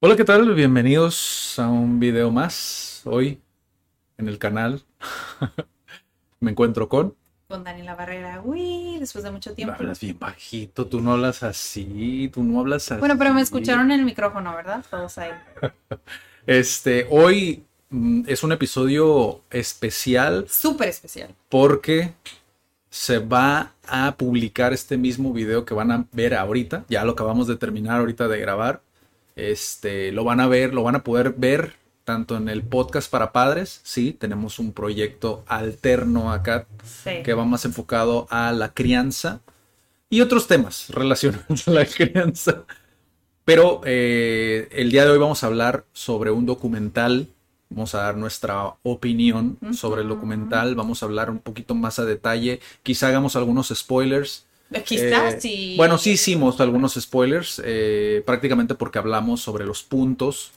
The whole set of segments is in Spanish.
Hola, ¿qué tal? Bienvenidos a un video más hoy en el canal. Me encuentro con... con Daniela Barrera. Uy, después de mucho tiempo. Hablas bien bajito, tú no hablas así, tú no hablas así. Bueno, pero me escucharon en el micrófono, ¿verdad? Todos ahí. Este, hoy mm, es un episodio especial Súper especial. porque se va a publicar este mismo video que van a ver ahorita. Ya lo acabamos de terminar ahorita de grabar. Este, lo van a ver, lo van a poder ver tanto en el podcast para padres, sí, tenemos un proyecto alterno acá Sí. que va más enfocado a la crianza y otros temas relacionados a la crianza. Pero eh, el día de hoy vamos a hablar sobre un documental, vamos a dar nuestra opinión sobre el documental, vamos a hablar un poquito más a detalle, quizá hagamos algunos spoilers. Quizás Eh, sí. Bueno, sí hicimos algunos spoilers, eh, prácticamente porque hablamos sobre los puntos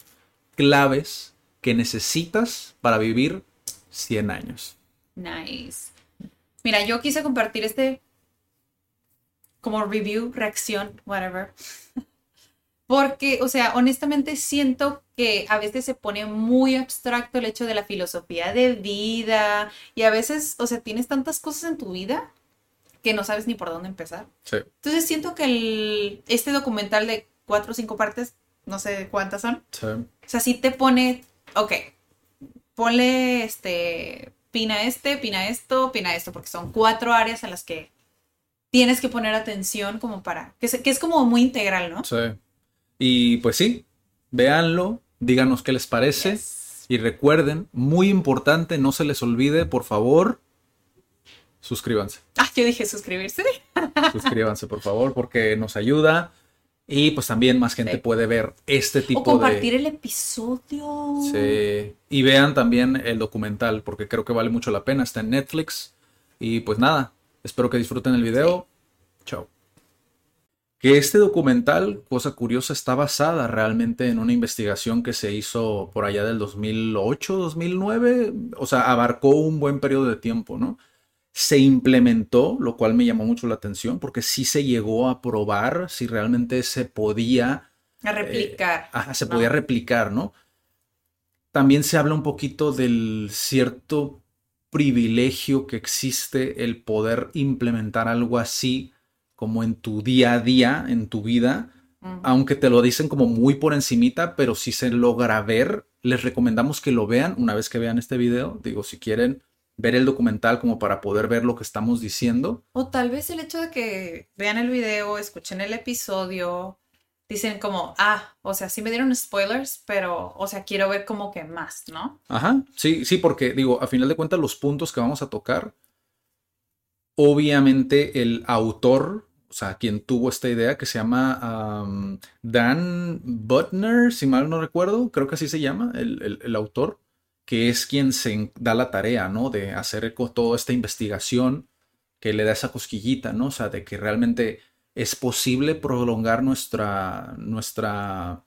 claves que necesitas para vivir 100 años. Nice. Mira, yo quise compartir este como review, reacción, whatever. Porque, o sea, honestamente siento que a veces se pone muy abstracto el hecho de la filosofía de vida y a veces, o sea, tienes tantas cosas en tu vida que no sabes ni por dónde empezar. Sí. Entonces siento que el, este documental de cuatro o cinco partes, no sé cuántas son, Sí. o sea, sí te pone, ok, ponle este, pina este, pina esto, pina esto, porque son cuatro áreas a las que tienes que poner atención como para, que, es como muy integral, ¿no? Sí. Y pues sí, véanlo, díganos qué les parece. Yes. Y recuerden, muy importante, no se les olvide, por favor, suscríbanse. Ah, yo dije suscribirse. Suscríbanse, por favor, porque nos ayuda. Y pues también más gente Sí. puede ver este tipo O compartir de... el episodio. Sí. Y vean también el documental, porque creo que vale mucho la pena. Está en Netflix. Y pues nada, espero que disfruten el video. Chao. Que este documental, cosa curiosa, está basada realmente en una investigación que se hizo por allá del 2008, 2009. O sea, abarcó un buen periodo de tiempo, ¿no? Se implementó, lo cual me llamó mucho la atención, porque sí se llegó a probar si realmente se podía A replicar. Ajá, se ¿no? podía replicar, ¿no? También se habla un poquito del cierto privilegio que existe el poder implementar algo así como en tu día a día, en tu vida, aunque te lo dicen como muy por encimita, pero si se logra ver, les recomendamos que lo vean una vez que vean este video. Digo, si quieren ver el documental como para poder ver lo que estamos diciendo. O tal vez el hecho de que vean el video, escuchen el episodio, dicen como, ah, o sea, sí me dieron spoilers, pero, o sea, quiero ver como que más, ¿no? Ajá, sí, sí, porque digo, a final de cuentas los puntos que vamos a tocar, obviamente el autor, o sea, quien tuvo esta idea que se llama um, Dan Butner, si mal no recuerdo, creo que así se llama, el, el- el autor, que es quien se da la tarea, ¿no? De hacer toda esta investigación que le da esa cosquillita, ¿no? O sea, de que realmente es posible prolongar nuestra, nuestra,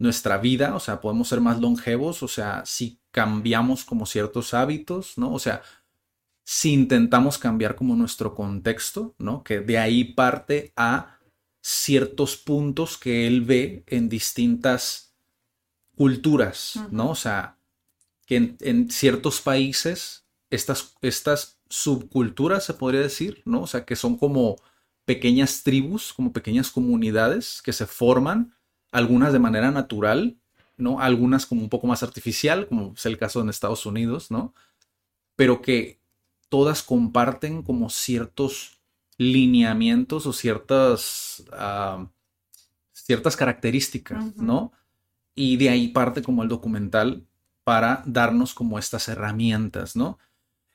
nuestra vida, o sea, podemos ser más longevos, o sea, si cambiamos como ciertos hábitos, ¿no? O sea, si intentamos cambiar como nuestro contexto, ¿no? Que de ahí parte a ciertos puntos que él ve en distintas culturas, ¿no? O sea, que en, en ciertos países estas, estas subculturas, se podría decir, ¿no? O sea, que son como pequeñas tribus, como pequeñas comunidades que se forman, algunas de manera natural, ¿no? Algunas como un poco más artificial, como es el caso en Estados Unidos, ¿no? Pero que todas comparten como ciertos lineamientos o ciertas, ah, ciertas características. ¿no? Y de ahí parte como el documental para darnos como estas herramientas, ¿no?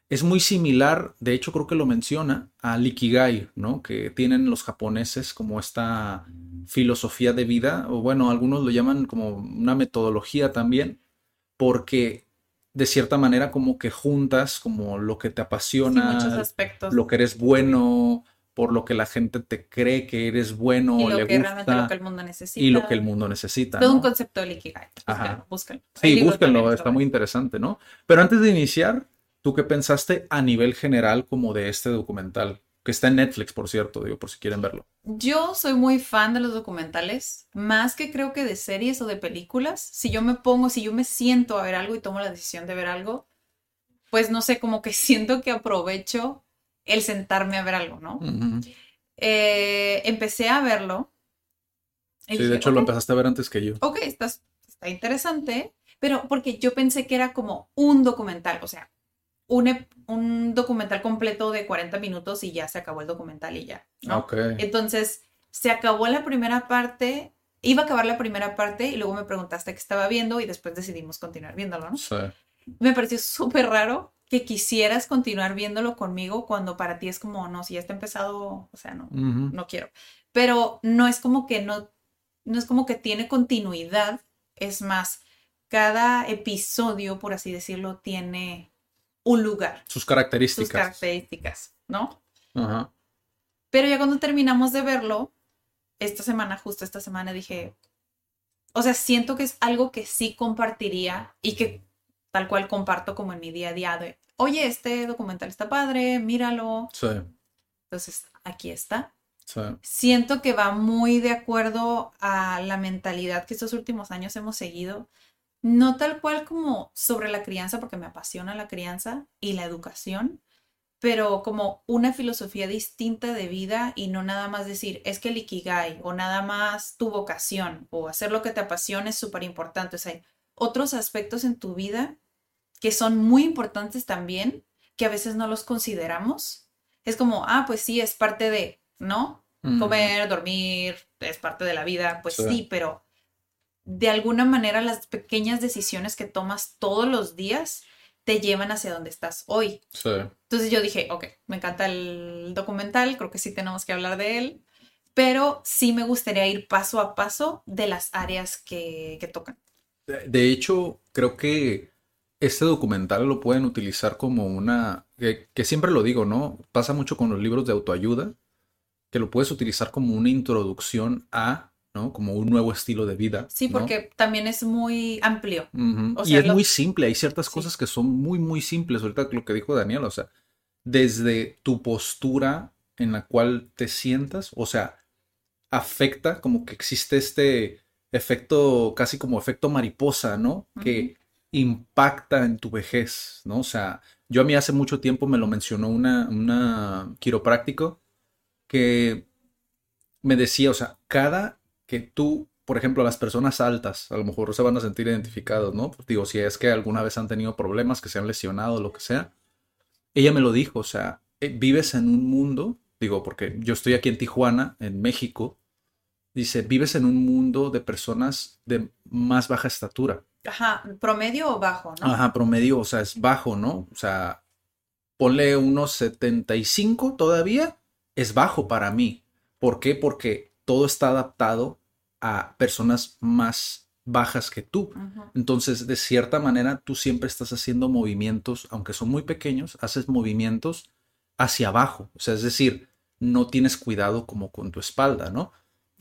es muy similar, de hecho creo que lo menciona, a Ikigai, ¿no? Que tienen los japoneses como esta filosofía de vida, o bueno, algunos lo llaman como una metodología también, porque de cierta manera como que juntas como lo que te apasiona, lo que eres bueno, por lo que la gente te cree que eres bueno, y lo le que gusta, realmente lo que el mundo necesita. y lo que el mundo necesita. Todo ¿no? un concepto del Ikigai. Ajá. Búsquenlo, Sí, búsquenlo, está muy interesante, ¿no? Pero antes de iniciar, ¿tú qué pensaste a nivel general como de este documental? Que está en Netflix, por cierto, digo, por si quieren verlo. Yo soy muy fan de los documentales, más que creo que de series o de películas. Si yo me pongo, si yo me siento a ver algo y tomo la decisión de ver algo, pues no sé, como que siento que aprovecho el sentarme a ver algo, ¿no? Eh, empecé a verlo. Sí, de hecho lo "Ok, empezaste a ver antes que yo. ok, está, está interesante, pero porque yo pensé que era como un documental, o sea, un, un documental completo de 40 minutos y ya se acabó el documental y ya, ¿no? Ok. Entonces, se acabó la primera parte, iba a acabar la primera parte y luego me preguntaste qué estaba viendo y después decidimos continuar viéndolo, ¿no? Sí. Me pareció súper raro que quisieras continuar viéndolo conmigo cuando para ti es como, no, si ya está empezado, o sea, no, no quiero. Pero no es como que no, no es como que tiene continuidad. Es más, cada episodio, por así decirlo, tiene un lugar, Sus sus características. características, ¿no? Pero ya cuando terminamos de verlo, esta semana, justo esta semana, dije, o sea, siento que es algo que sí compartiría y que tal cual comparto como en mi día a día de, oye, este documental está padre, míralo. Sí. Entonces, aquí está. Sí. siento que va muy de acuerdo a la mentalidad que estos últimos años hemos seguido. No tal cual como sobre la crianza, porque me apasiona la crianza y la educación, pero como una filosofía distinta de vida y no nada más decir, es que el ikigai o nada más tu vocación o hacer lo que te apasiona es súper importante. O sea, hay otros aspectos en tu vida que son muy importantes también, que a veces no los consideramos. Es como, ah, pues sí, es parte de, ¿no? Comer, dormir, es parte de la vida, pues Sí. sí, pero de alguna manera las pequeñas decisiones que tomas todos los días te llevan hacia donde estás hoy. Sí. Entonces yo dije, ok, me encanta el documental, creo que sí tenemos que hablar de él, pero sí me gustaría ir paso a paso de las áreas que, que tocan. De hecho, creo que este documental lo pueden utilizar como una, que, que siempre lo digo, ¿no? Pasa mucho con los libros de autoayuda, que lo puedes utilizar como una introducción a, ¿no? Como un nuevo estilo de vida. Sí, ¿no? porque también es muy amplio. O Y es lo- muy simple, hay ciertas Sí. cosas que son muy, muy simples. Ahorita lo que dijo Daniel, o sea, desde tu postura en la cual te sientas, o sea, afecta como que existe este efecto, casi como efecto mariposa, ¿no? Que impacta en tu vejez, ¿no? O sea, yo a mí hace mucho tiempo me lo mencionó una, una quiropráctico que me decía, o sea, cada que tú, por ejemplo, las personas altas, a lo mejor se van a sentir identificados, ¿no? Pues digo, si es que alguna vez han tenido problemas, que se han lesionado, lo que sea. Ella me lo dijo, o sea, eh, vives en un mundo, digo, porque yo estoy aquí en Tijuana, en México, dice, vives en un mundo de personas de más baja estatura. Ajá, promedio o bajo, ¿no? Ajá, promedio, o sea, es bajo, ¿no? O sea, ponle unos 75 todavía, es bajo para mí. ¿Por qué? Porque todo está adaptado a personas más bajas que tú. Entonces, de cierta manera, tú siempre estás haciendo movimientos, aunque son muy pequeños, haces movimientos hacia abajo. O sea, es decir, no tienes cuidado como con tu espalda, ¿no?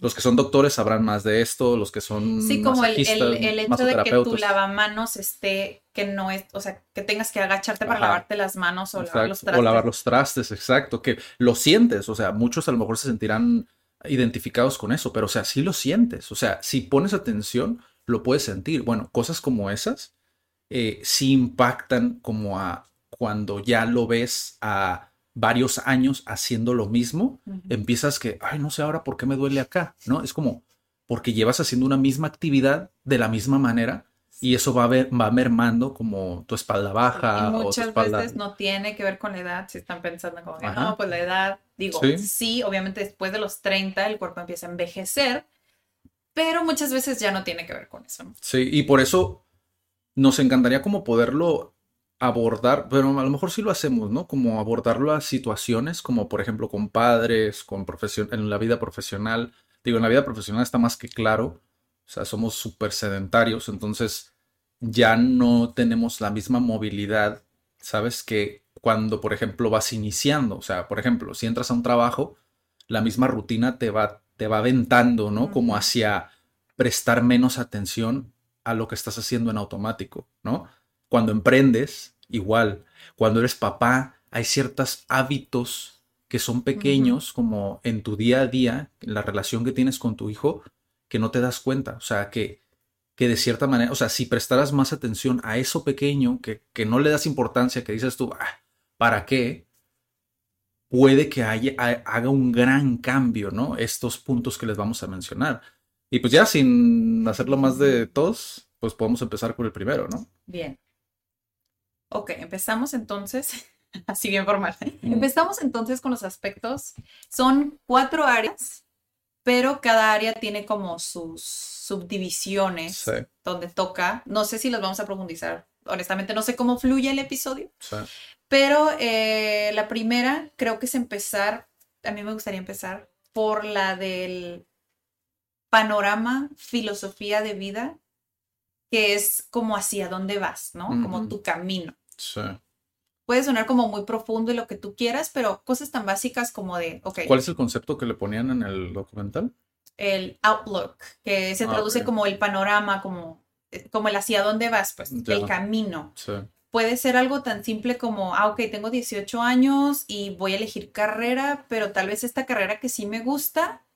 Los que son doctores sabrán más de esto, los que son Sí, como el, el- el hecho de que tu lavamanos esté, que no es, o sea, que tengas que agacharte para Ajá. lavarte las manos o lavar los O trastes. lavar los trastes, exacto, que lo sientes, o sea, muchos a lo mejor se sentirán identificados con eso, pero o sea, sí lo sientes, o sea, si pones atención, lo puedes sentir. Bueno, cosas como esas eh, sí impactan como a cuando ya lo ves a varios años haciendo lo mismo, empiezas que, ay, no sé ahora por qué me duele acá, ¿no? Es como porque llevas haciendo una misma actividad de la misma manera y eso va a ver, va mermando como tu espalda baja Y o tu muchas espalda. veces no tiene que ver con la edad, si están pensando como que Ajá. no, pues la edad, digo, Sí. sí. obviamente después de los 30 el cuerpo empieza a envejecer, pero muchas veces ya no tiene que ver con eso. ¿no? Sí, y por eso nos encantaría como poderlo abordar, pero a lo mejor sí lo hacemos, ¿no? Como abordar las situaciones, como por ejemplo con padres, con profesión, en la vida profesional. Digo, en la vida profesional está más que claro, o sea, somos súper sedentarios, entonces ya no tenemos la misma movilidad, ¿sabes? Que cuando, por ejemplo, vas iniciando, o sea, por ejemplo, si entras a un trabajo, la misma rutina te va, te va aventando, ¿no? Como hacia prestar menos atención a lo que estás haciendo en automático, ¿no? Cuando emprendes, igual. Cuando eres papá, hay ciertos hábitos que son pequeños, como en tu día a día, en la relación que tienes con tu hijo, que no te das cuenta. O sea, que, que de cierta manera, o sea, si prestaras más atención a eso pequeño, que, que no le das importancia, que dices tú, ah, ¿para qué? Puede que haya, haga un gran cambio, ¿no? Estos puntos que les vamos a mencionar. Y pues ya sin hacerlo más de todos, pues podemos empezar por el primero, ¿no? Bien. Ok, empezamos entonces, así bien formal. Empezamos entonces con los aspectos. Son cuatro áreas, pero cada área tiene como sus subdivisiones Sí. donde toca. No sé si los vamos a profundizar. Honestamente, no sé cómo fluye el episodio, Sí. pero eh, la primera creo que es empezar, a mí me gustaría empezar por la del panorama, filosofía de vida, que es como hacia dónde vas, ¿no? Como tu camino. Sí. Puede sonar como muy profundo y lo que tú quieras, pero cosas tan básicas como de, ok, ¿Cuál es el concepto que le ponían en el documental? el outlook, que se Ah, traduce como el panorama, como, eh, como el hacia dónde vas, pues, el camino. Sí. Puede ser algo tan simple como, ah, ok, tengo 18 años y voy a elegir carrera, pero tal vez esta carrera que sí me gusta,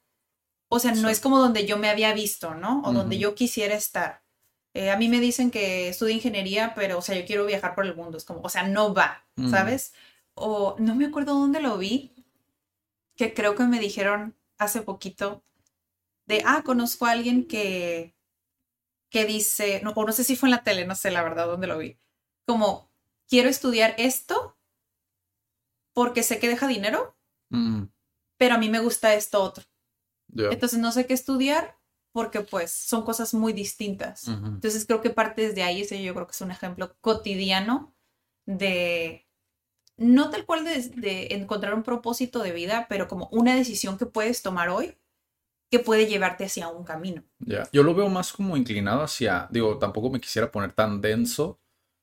o sea, no Sí. es como donde yo me había visto, ¿no? O donde yo quisiera estar. Eh, a mí me dicen que estudio ingeniería, pero, o sea, yo quiero viajar por el mundo. Es como, o sea, no va, Ujú. ¿sabes? O no me acuerdo dónde lo vi, que creo que me dijeron hace poquito de, ah, conozco a alguien que, que dice, no, o no sé si fue en la tele, no sé la verdad dónde lo vi, como, quiero estudiar esto porque sé que deja dinero, Mm, pero a mí me gusta esto otro. ya. Entonces no sé qué estudiar porque pues son cosas muy distintas. Entonces creo que parte desde ahí, ese yo creo que es un ejemplo cotidiano de, no tal cual de, de encontrar un propósito de vida, pero como una decisión que puedes tomar hoy que puede llevarte hacia un camino. Ya, Yo lo veo más como inclinado hacia, digo, tampoco me quisiera poner tan denso,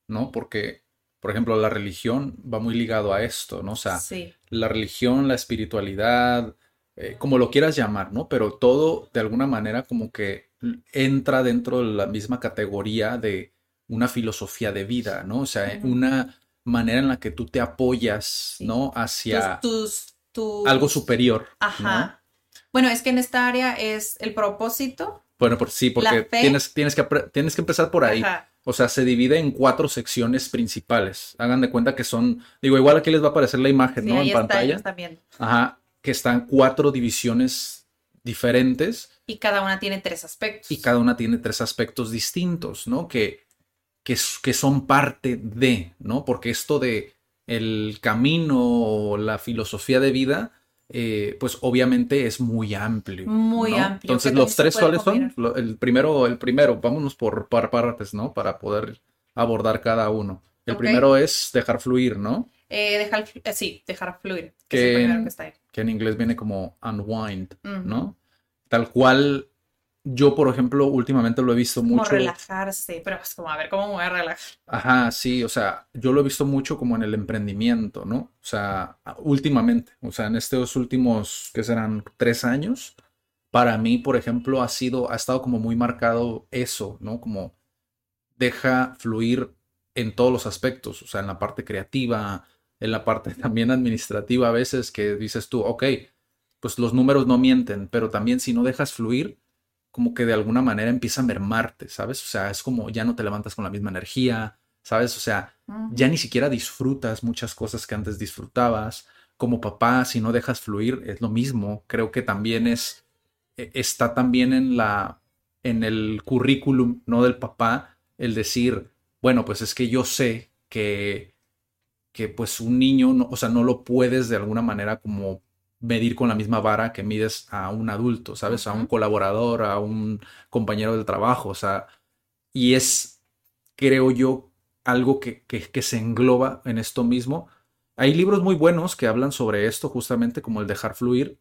¿no? Porque, por ejemplo, la religión va muy ligado a esto, ¿no? O sea, sí, la religión, la espiritualidad, eh, como lo quieras llamar, ¿no? Pero todo de alguna manera como que entra dentro de la misma categoría de una filosofía de vida, ¿no? O sea, una manera en la que tú te apoyas, Sí. ¿no? Hacia tus, tus, tus- algo superior, ¿no? Ajá. Bueno, es que en esta área es el propósito. Bueno, por, sí, porque tienes, tienes que, tienes que empezar por ahí. Ajá. O sea, se divide en cuatro secciones principales. Hagan de cuenta que son, digo, igual aquí les va a aparecer la imagen, Sí, ¿no? ahí En está, pantalla. está bien. Ajá, que están cuatro divisiones diferentes Y cada una tiene tres aspectos. y cada una tiene tres aspectos distintos, ¿no? Que, que, son parte de, ¿no? Porque esto de el camino o la filosofía de vida, eh, pues obviamente es muy amplio. Muy ¿no? amplio, Entonces, los tres, ¿cuáles son? el primero, el primero, vámonos por par partes, ¿no? Para poder abordar cada uno. El primero es dejar fluir, ¿no? Eh, dejar, eh, sí, dejar fluir. Que Que- es el primero que está ahí. Que en inglés viene como unwind. ¿no? Tal cual, yo, por ejemplo, últimamente lo he visto Como mucho. relajarse, pero es como, a ver, ¿cómo me voy a relajar? Ajá, sí, o sea, yo lo he visto mucho como en el emprendimiento, ¿no? O sea, últimamente, o sea, en estos últimos, ¿qué serán? Tres años, para mí, por ejemplo, ha sido, ha estado como muy marcado eso, ¿no? Como deja fluir en todos los aspectos, o sea, en la parte creativa, en la parte también administrativa a veces que dices tú, ok, pues los números no mienten, pero también si no dejas fluir, como que de alguna manera empieza a mermarte, ¿sabes? O sea, es como ya no te levantas con la misma energía, ¿sabes? O sea, ya ni siquiera disfrutas muchas cosas que antes disfrutabas. Como papá, si no dejas fluir, es lo mismo. Creo que también es, e- está también en la, en el currículum, ¿no? Del papá, el decir, bueno, pues es que yo sé que, que pues un niño, no- o sea, no lo puedes de alguna manera como medir con la misma vara que mides a un adulto, ¿sabes? A un colaborador, a un compañero del trabajo, o sea, y es, creo yo, algo que, que, que se engloba en esto mismo. Hay libros muy buenos que hablan sobre esto, justamente como el dejar fluir.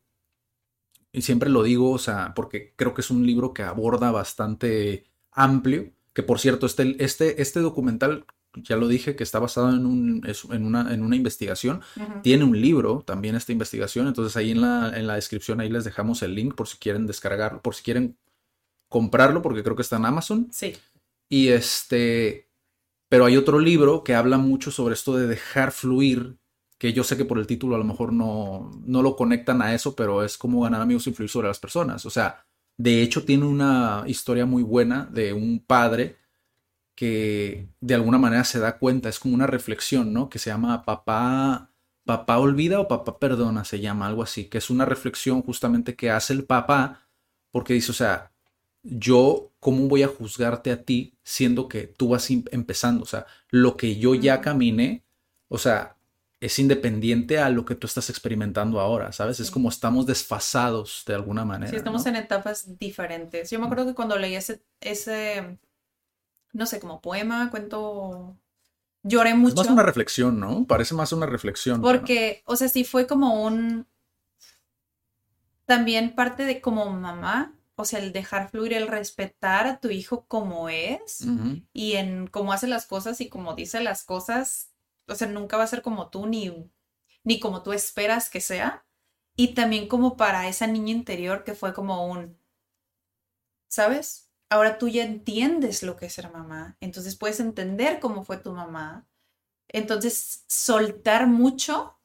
Y siempre lo digo, o sea, porque creo que es un libro que aborda bastante amplio. Que por cierto, este, este, este documental, ya lo dije, que está basado en, un, es- en, una, en una investigación. Tiene un libro también esta investigación. Entonces ahí en la, en la descripción ahí les dejamos el link por si quieren descargarlo, por si quieren comprarlo, porque creo que está en Amazon. Sí. Y este, pero hay otro libro que habla mucho sobre esto de dejar fluir, que yo sé que por el título a lo mejor no, no lo conectan a eso, pero es como ganar amigos e influir sobre las personas. O sea, de hecho tiene una historia muy buena de un padre que de alguna manera se da cuenta, es como una reflexión, ¿no? Que se llama Papá, Papá olvida o Papá perdona, se llama algo así, que es una reflexión justamente que hace el papá, porque dice, o sea, yo, ¿cómo voy a juzgarte a ti siendo que tú vas em- empezando? O sea, lo que yo ya caminé, o sea, es independiente a lo que tú estás experimentando ahora, ¿sabes? Es como estamos desfasados de alguna manera. Sí, estamos ¿no? en etapas diferentes. Yo me acuerdo que cuando leí ese, ese, no sé, como poema, cuento, lloré Es mucho. más una reflexión, ¿no? Parece más una reflexión. ¿no? Porque, o sea, sí fue como un, también parte de como mamá, o sea, el dejar fluir, el respetar a tu hijo como es y en cómo hace las cosas y cómo dice las cosas, o sea, nunca va a ser como tú ni, ni como tú esperas que sea. Y también como para esa niña interior que fue como un, ¿sabes? Ahora tú ya entiendes lo que es ser mamá, entonces puedes entender cómo fue tu mamá. Entonces, soltar mucho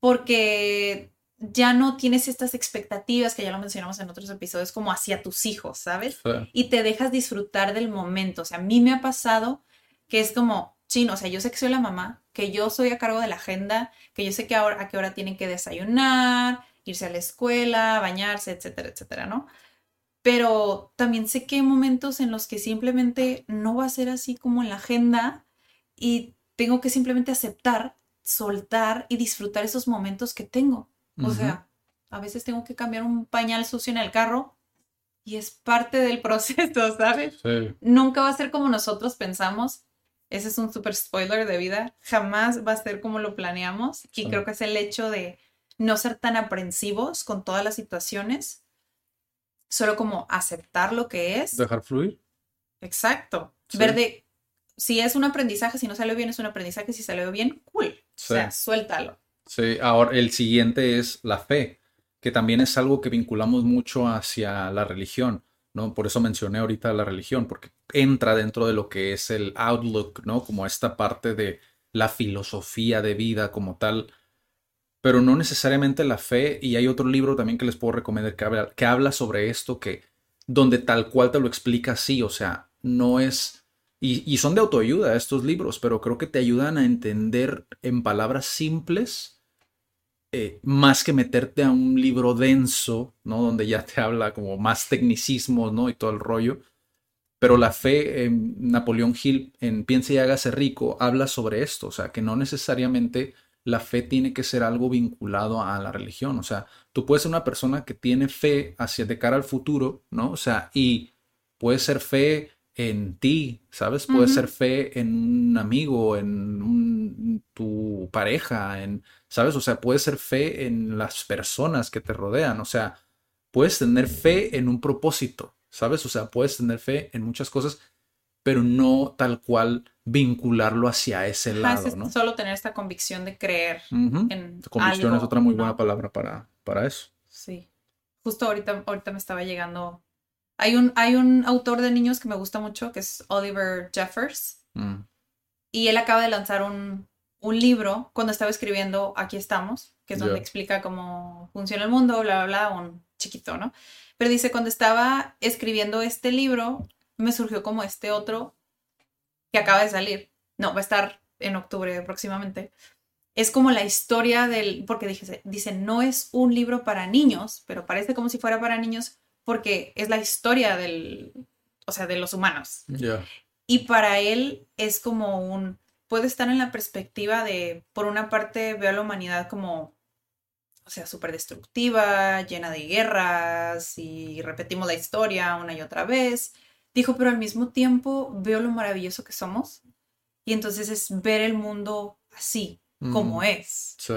porque ya no tienes estas expectativas que ya lo mencionamos en otros episodios como hacia tus hijos, ¿sabes? Sí. y te dejas disfrutar del momento. O sea, a mí me ha pasado que es como, chino, o sea, yo sé que soy la mamá, que yo soy a cargo de la agenda, que yo sé que ahora, a qué hora tienen que desayunar, irse a la escuela, bañarse, etcétera, etcétera, ¿no? Pero también sé que hay momentos en los que simplemente no va a ser así como en la agenda y tengo que simplemente aceptar, soltar y disfrutar esos momentos que tengo. O Ujú. sea, a veces tengo que cambiar un pañal sucio en el carro y es parte del proceso, ¿sabes? Sí. Nunca va a ser como nosotros pensamos. Ese es un super spoiler de vida. Jamás va a ser como lo planeamos. Y Sí. creo que es el hecho de no ser tan aprensivos con todas las situaciones. Solo como aceptar lo que es. Dejar fluir. Exacto. Sí. Ver de si es un aprendizaje, si no salió bien, es un aprendizaje. Si salió bien, cool. Sí. O sea, suéltalo. Sí, ahora el siguiente es la fe, que también es algo que vinculamos mucho hacia la religión, ¿no? Por eso mencioné ahorita la religión, porque entra dentro de lo que es el outlook, ¿no? Como esta parte de la filosofía de vida como tal, pero no necesariamente la fe. Y hay otro libro también que les puedo recomendar que habla, sobre esto, que donde tal cual te lo explica así, o sea, no es... Y, son de autoayuda estos libros, pero creo que te ayudan a entender en palabras simples eh, más que meterte a un libro denso, ¿no? Donde ya te habla como más tecnicismos, ¿no? Y todo el rollo. Pero la fe, eh, Napoleón Hill en Piense y hágase rico, habla sobre esto, o sea, que no necesariamente la fe tiene que ser algo vinculado a la religión, o sea, tú puedes ser una persona que tiene fe hacia de cara al futuro, ¿no? O sea, y puede ser fe en ti, ¿sabes? Puede ser fe en un amigo, en un- tu pareja, en, ¿sabes? O sea, puede ser fe en las personas que te rodean, o sea, puedes tener fe en un propósito, ¿sabes? O sea, puedes tener fe en muchas cosas, pero no tal cual vincularlo hacia ese lado, es ¿no? solo tener esta convicción de creer Ujú. en Convicción es otra muy ¿no? buena palabra para, para eso. Sí. Justo ahorita, ahorita me estaba llegando. Hay un, hay un autor de niños que me gusta mucho, que es Oliver Jeffers, Mm, y él acaba de lanzar un, un libro cuando estaba escribiendo Aquí estamos, que es donde explica cómo funciona el mundo, bla, bla, bla, un chiquito, ¿no? Pero dice, cuando estaba escribiendo este libro, me surgió como este otro que acaba de salir. No, va a estar en octubre próximamente. Es como la historia del, porque dije, dice, no es un libro para niños, pero parece como si fuera para niños porque es la historia del, o sea, de los humanos. Ya. Y para él es como un, puede estar en la perspectiva de, por una parte, veo a la humanidad como, o sea, súper destructiva, llena de guerras y repetimos la historia una y otra vez. Dijo, pero al mismo tiempo veo lo maravilloso que somos y entonces es ver el mundo así, como es. Sí,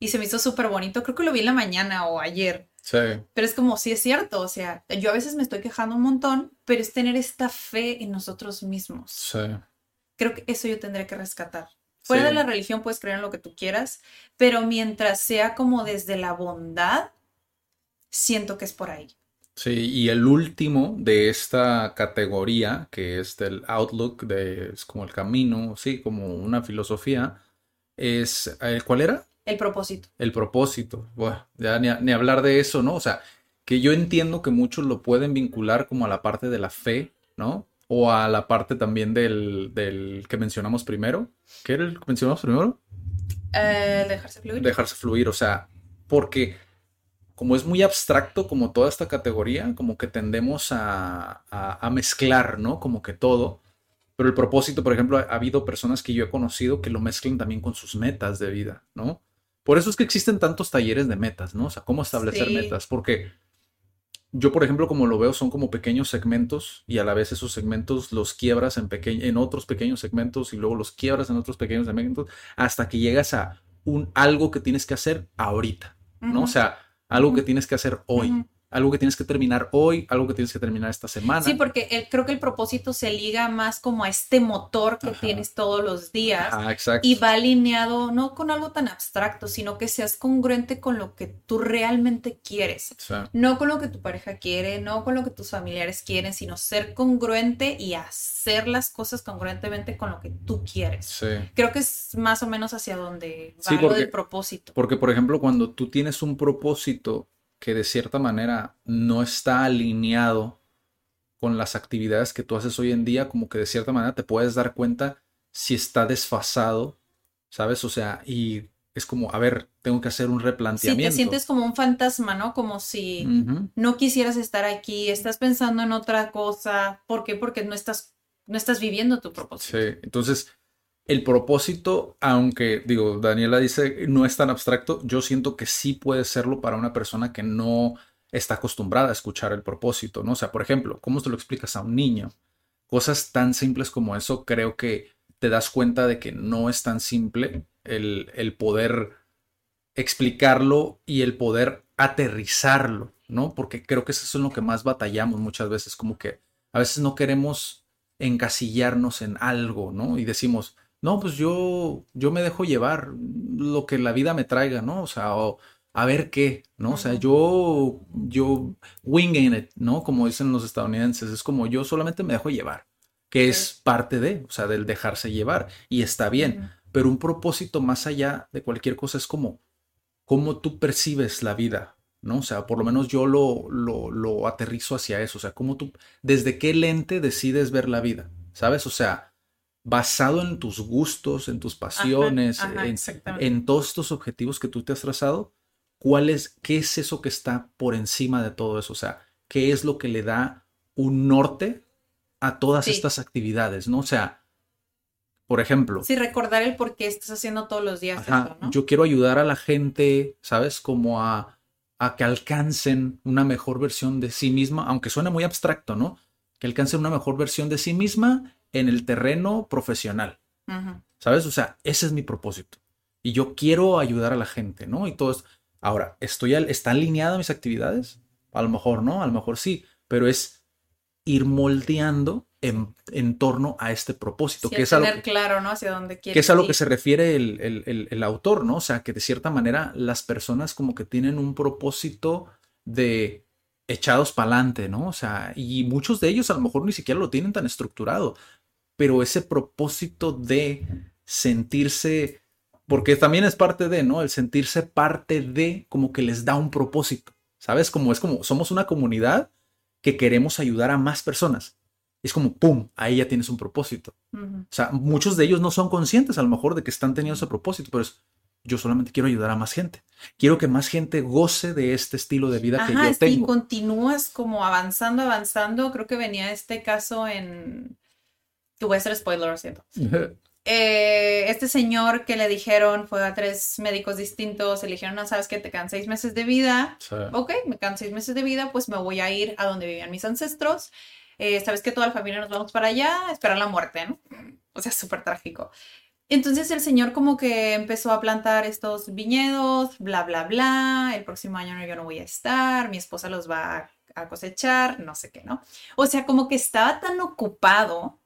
Y se me hizo súper bonito, creo que lo vi en la mañana o ayer, sí, pero es como, sí es cierto, o sea, yo a veces me estoy quejando un montón, pero es tener esta fe en nosotros mismos. sí. Creo que eso yo tendré que rescatar. Fuera Sí. de la religión puedes creer en lo que tú quieras, pero mientras sea como desde la bondad, siento que es por ahí. Sí, y el último de esta categoría, que es del outlook, de, es como el camino, sí, como una filosofía, es, eh, ¿cuál era? El propósito. El propósito. Bueno, ya ni, ni hablar de eso, ¿no? O sea, que yo entiendo que muchos lo pueden vincular como a la parte de la fe, ¿no? O a la parte también del, del que mencionamos primero. ¿Qué era el que mencionamos primero? Eh, dejarse fluir. dejarse fluir, o sea, porque como es muy abstracto como toda esta categoría, como que tendemos a, a- a mezclar, ¿no? Como que todo. Pero el propósito, por ejemplo, ha, ha habido personas que yo he conocido que lo mezclan también con sus metas de vida, ¿no? Por eso es que existen tantos talleres de metas, ¿no? O sea, cómo establecer Sí. metas, porque yo, por ejemplo, como lo veo, son como pequeños segmentos y a la vez esos segmentos los quiebras en, peque- en otros pequeños segmentos y luego los quiebras en otros pequeños segmentos hasta que llegas a un algo que tienes que hacer ahorita, ¿no? O sea, algo que tienes que hacer hoy. Algo que tienes que terminar hoy, algo que tienes que terminar esta semana. Sí, porque el- creo que el propósito se liga más como a este motor que Ajá. tienes todos los días Ajá, exacto. y va alineado no con algo tan abstracto, sino que seas congruente con lo que tú realmente quieres. Sea, No con lo que tu pareja quiere, no con lo que tus familiares quieren, sino ser congruente y hacer las cosas congruentemente con lo que tú quieres. sí. Creo que es más o menos hacia donde va Sí, lo del propósito. Porque, por ejemplo, cuando tú tienes un propósito que de cierta manera no está alineado con las actividades que tú haces hoy en día, como que de cierta manera te puedes dar cuenta si está desfasado, ¿sabes? O sea, y es como, a ver, tengo que hacer un Si te replanteamiento. sientes como un fantasma, ¿no? Como si no quisieras estar aquí, estás pensando en otra cosa. ¿Por qué? Porque no estás, no estás viviendo tu propósito. Sí, entonces el propósito, aunque digo, Daniela dice no es tan abstracto, yo siento que sí puede serlo para una persona que no está acostumbrada a escuchar el propósito, ¿no? O sea, por ejemplo, ¿cómo se lo explicas a un niño? Cosas tan simples como eso, creo que te das cuenta de que no es tan simple el, el poder explicarlo y el poder aterrizarlo, ¿no? Porque creo que eso es lo que más batallamos muchas veces, como que a veces no queremos encasillarnos en algo, ¿no? Y decimos, no, pues yo, yo me dejo llevar lo que la vida me traiga, ¿no? O sea, o a ver qué, ¿no? O sea, yo, yo winging it, ¿no? Como dicen los estadounidenses, es como yo solamente me dejo llevar, que es parte de, o sea, del dejarse llevar, y está bien, pero un propósito más allá de cualquier cosa es como cómo tú percibes la vida, ¿no? O sea, por lo menos yo lo, lo, lo aterrizo hacia eso, o sea, cómo tú, desde qué lente decides ver la vida, ¿sabes? O sea, basado en tus gustos, en tus pasiones, ajá, en, en todos estos objetivos que tú te has trazado, ¿cuál es, qué es eso que está por encima de todo eso? O sea, ¿qué es lo que le da un norte a todas Sí. estas actividades, ¿no? O sea, por ejemplo, Sí, recordar el por qué estás haciendo todos los días Ajá, yo quiero ayudar a la gente, ¿sabes? Como a, a que alcancen una mejor versión de sí misma, aunque suene muy abstracto, ¿no? Que alcancen una mejor versión de sí misma en el terreno profesional. ¿sabes? O sea, ese es mi propósito. Y yo quiero ayudar a la gente, ¿no? Y todo esto. Ahora, ¿estoy al- ¿está alineada mis actividades? A lo mejor no, a lo mejor sí, pero es ir moldeando en, en torno a este propósito, Sí, que es algo tener claro, ¿no? Hacia dónde que es a lo que se refiere el, el- el- el autor, ¿no? O sea, que de cierta manera las personas como que tienen un propósito de echados para adelante, ¿no? O sea, y muchos de ellos a lo mejor ni siquiera lo tienen tan estructurado, pero ese propósito de sentirse, porque también es parte de, ¿no? El sentirse parte de, como que les da un propósito, ¿sabes? Como es como, somos una comunidad que queremos ayudar a más personas. Es como, ¡pum!, ahí ya tienes un propósito. Ujú. O sea, muchos de ellos no son conscientes a lo mejor de que están teniendo ese propósito, pero es, yo solamente quiero ayudar a más gente. Quiero que más gente goce de este estilo de vida que yo es que y tengo. continúas como avanzando, avanzando. Creo que venía este caso en. Que voy a hacer spoiler, lo siento. Eh, este señor que le dijeron, fue a tres médicos distintos, le dijeron, no sabes que te quedan seis meses de vida. Sea, Ok, me quedan seis meses de vida, pues me voy a ir a donde vivían mis ancestros. Eh, sabes que toda la familia nos vamos para allá esperar la muerte, ¿no? o sea, súper trágico. Entonces el señor como que empezó a plantar estos viñedos, bla, bla, bla, el próximo año yo no voy a estar, mi esposa los va a cosechar, no sé qué, ¿no? O sea, como que estaba tan ocupado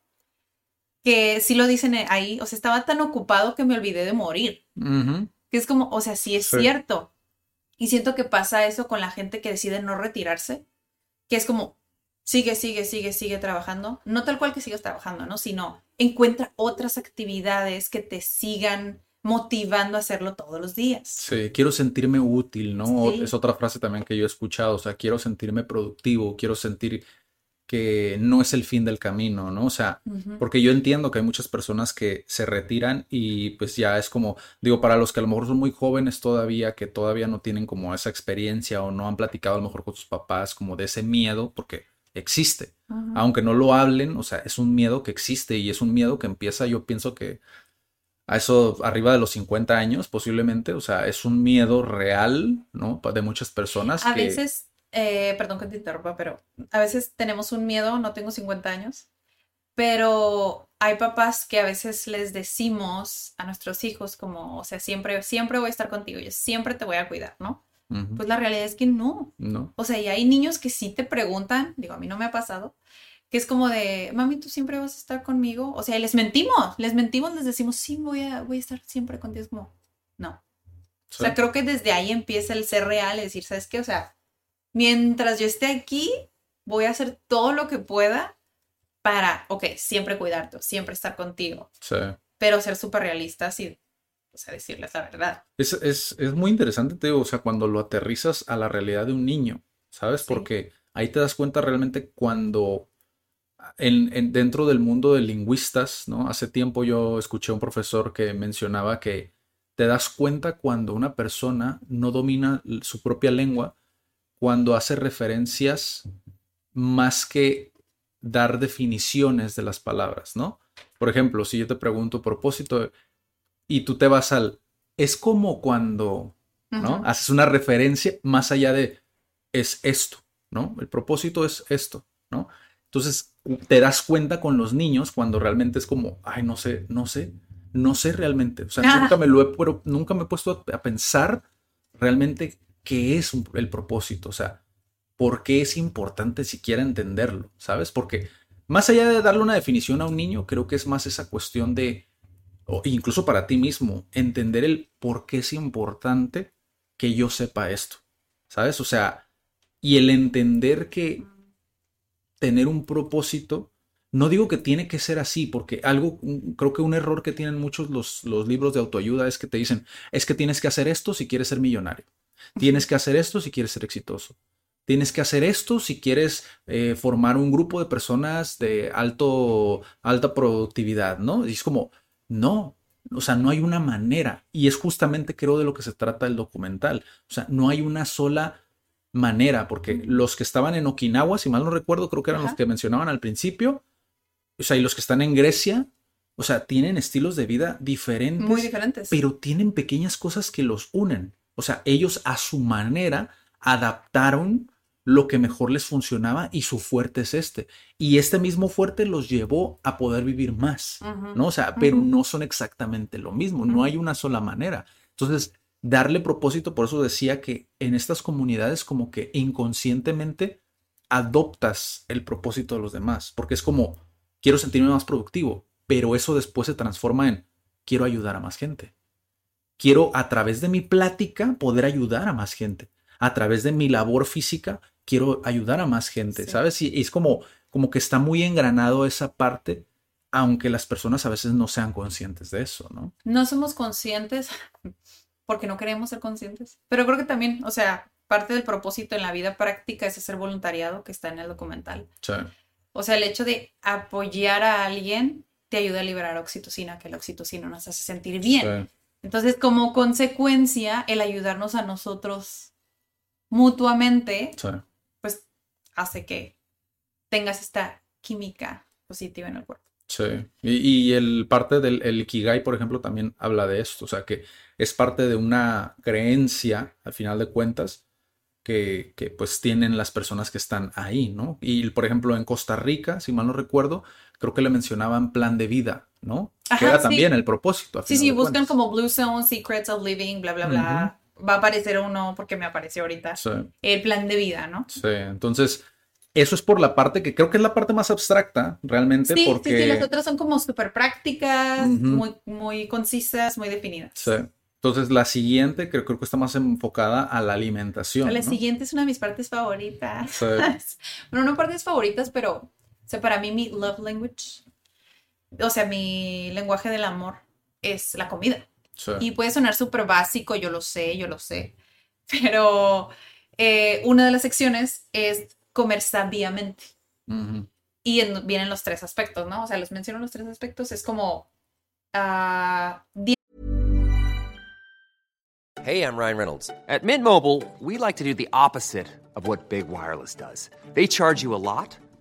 que sí lo dicen ahí, o sea, estaba tan ocupado que me olvidé de morir. Que es como, o sea, sí es cierto. Y siento que pasa eso con la gente que decide no retirarse, que es como, sigue, sigue, sigue, sigue trabajando. No tal cual que sigas trabajando, ¿no? Sino encuentra otras actividades que te sigan motivando a hacerlo todos los días. Sí, quiero sentirme útil, ¿no? Es otra frase también que yo he escuchado, o sea, quiero sentirme productivo, quiero sentir que no es el fin del camino, ¿no? O sea, porque yo entiendo que hay muchas personas que se retiran y pues ya es como, digo, para los que a lo mejor son muy jóvenes todavía, que todavía no tienen como esa experiencia o no han platicado a lo mejor con sus papás como de ese miedo, porque existe. Aunque no lo hablen, o sea, es un miedo que existe y es un miedo que empieza, yo pienso que a eso arriba de los 50 años posiblemente, o sea, es un miedo real, ¿no? De muchas personas. A veces, eh, perdón que te interrumpa, pero a veces tenemos un miedo, no tengo 50 años, pero hay papás que a veces les decimos a nuestros hijos como, o sea, siempre, siempre voy a estar contigo, yo siempre te voy a cuidar, ¿no? Pues la realidad es que no. No. O sea, y hay niños que sí te preguntan, digo, a mí no me ha pasado, que es como de, mami, tú siempre vas a estar conmigo. O sea, les mentimos, les mentimos, les decimos, sí, voy a, voy a estar siempre contigo. Es como, no. O sea, creo que desde ahí empieza el ser real, es decir, ¿sabes qué? O sea, mientras yo esté aquí, voy a hacer todo lo que pueda para, ok, siempre cuidarte, siempre estar contigo. Sí. Pero ser súper realistas y, o sea, decirles la verdad. Es, es, es, muy interesante, te digo, o sea, cuando lo aterrizas a la realidad de un niño, ¿sabes? Porque ahí te das cuenta realmente cuando en, dentro del mundo de lingüistas, ¿no? Hace tiempo yo escuché a un profesor que mencionaba que te das cuenta cuando una persona no domina su propia lengua, cuando hace referencias más que dar definiciones de las palabras, ¿no? Por ejemplo, si yo te pregunto propósito y tú te vas al, es como cuando, ¿no? Haces una referencia más allá de, es esto, ¿no? El propósito es esto, ¿no? Entonces, te das cuenta con los niños cuando realmente es como, ay, no sé, no sé, no sé realmente. O sea, nunca me lo he, pero nunca me he puesto a, pensar realmente qué es el propósito. O sea, por qué es importante siquiera entenderlo, ¿sabes? Porque más allá de darle una definición a un niño, creo que es más esa cuestión de, o incluso para ti mismo, entender el por qué es importante que yo sepa esto, ¿sabes? O sea, y el entender que tener un propósito. No digo que tiene que ser así, porque algo, creo que un error que tienen muchos los, los libros de autoayuda es que te dicen, es que tienes que hacer esto si quieres ser millonario. Tienes que hacer esto si quieres ser exitoso. Tienes que hacer esto si quieres eh, formar un grupo de personas de alto, alta productividad, ¿no? Y es como, no, o sea, no hay una manera. Y es justamente, creo, de lo que se trata el documental. O sea, no hay una sola manera, porque los que estaban en Okinawa, si mal no recuerdo, creo que eran los que mencionaban al principio, o sea, y los que están en Grecia, o sea, tienen estilos de vida diferentes. Muy diferentes. Pero tienen pequeñas cosas que los unen. O sea, ellos a su manera adaptaron lo que mejor les funcionaba y su fuerte es este. Y este mismo fuerte los llevó a poder vivir más, ¿no? O sea, pero no son exactamente lo mismo, no hay una sola manera. Entonces, darle propósito, por eso decía que en estas comunidades como que inconscientemente adoptas el propósito de los demás, porque es como, quiero sentirme más productivo, pero eso después se transforma en, quiero ayudar a más gente. Quiero a través de mi plática poder ayudar a más gente. A través de mi labor física, quiero ayudar a más gente, ¿sabes? Y es como, como que está muy engranado esa parte, aunque las personas a veces no sean conscientes de eso, ¿no? No somos conscientes porque no queremos ser conscientes. Pero creo que también, o sea, parte del propósito en la vida práctica es hacer voluntariado que está en el documental. Sí. O sea, el hecho de apoyar a alguien te ayuda a liberar oxitocina, que la oxitocina nos hace sentir bien. Entonces, como consecuencia, el ayudarnos a nosotros mutuamente, pues hace que tengas esta química positiva en el cuerpo. Sí, y, el parte del el Ikigai, por ejemplo, también habla de esto, o sea, que es parte de una creencia, al final de cuentas, que, que, pues tienen las personas que están ahí, ¿no? Y por ejemplo, en Costa Rica, si mal no recuerdo, creo que le mencionaban plan de vida, ¿no? Ajá, que era sí. también el propósito. a Sí, sí, buscan cuentas. como Blue Zone, Secrets of Living, bla, bla, bla. Va a aparecer uno porque me apareció ahorita. Sí, El plan de vida, ¿no? sí. Entonces, eso es por la parte que creo que es la parte más abstracta, realmente, Sí, porque... sí, sí, las otras son como súper prácticas, muy, muy concisas, muy definidas. Sí. Entonces, la siguiente creo, creo que está más enfocada a la alimentación. La ¿no? siguiente es una de mis partes favoritas. Sí. bueno, no partes favoritas, pero, o sea, para mí mi love language, o sea, mi lenguaje del amor es la comida. Sí. Y puede sonar súper básico, yo lo sé, yo lo sé, pero eh, una de las secciones es comer sabiamente. Ujú. Y en- vienen los tres aspectos, ¿no? O sea, los menciono los tres aspectos, es como ah, Hey, I'm Ryan Reynolds. At Mint Mobile, we like to do the opposite of what Big Wireless does. They charge you a lot,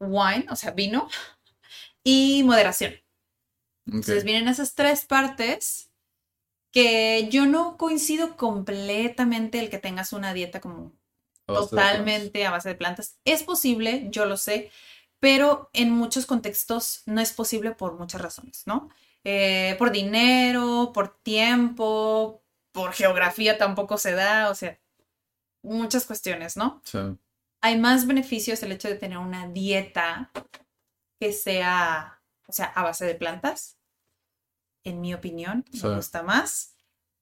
Wine, o sea, vino, y moderación. Ok. Entonces vienen esas tres partes que yo no coincido completamente el que tengas una dieta como A totalmente a base de plantas. Es posible, yo lo sé, pero en muchos contextos no es posible por muchas razones, ¿no? Eh, por dinero, por tiempo, por geografía tampoco se da, o sea, muchas cuestiones, ¿no? Sí. Hay más beneficios el hecho de tener una dieta que sea, o sea, a base de plantas. En mi opinión, Sí. me gusta más,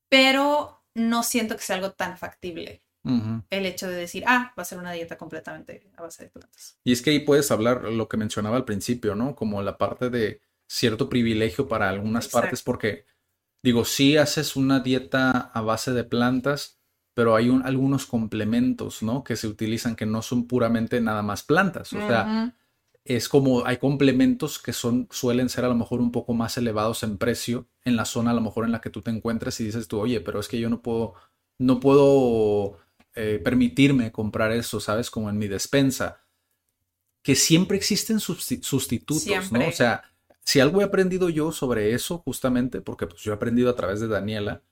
pero no siento que sea algo tan factible el hecho de decir, ah, va a ser una dieta completamente a base de plantas. Y es que ahí puedes hablar lo que mencionaba al principio, ¿no? Como la parte de cierto privilegio para algunas Exacto. partes, porque digo, sí haces una dieta a base de plantas, pero hay un- algunos complementos, ¿no? Que se utilizan que no son puramente nada más plantas. O sea, es como hay complementos que son, suelen ser a lo mejor un poco más elevados en precio en la zona a lo mejor en la que tú te encuentres y dices tú, oye, pero es que yo no puedo, no puedo eh, permitirme comprar eso, ¿sabes? Como en mi despensa. Que siempre existen susti- sustitutos, ¿no? O sea, si algo he aprendido yo sobre eso, justamente, porque pues yo he aprendido a través de Daniela,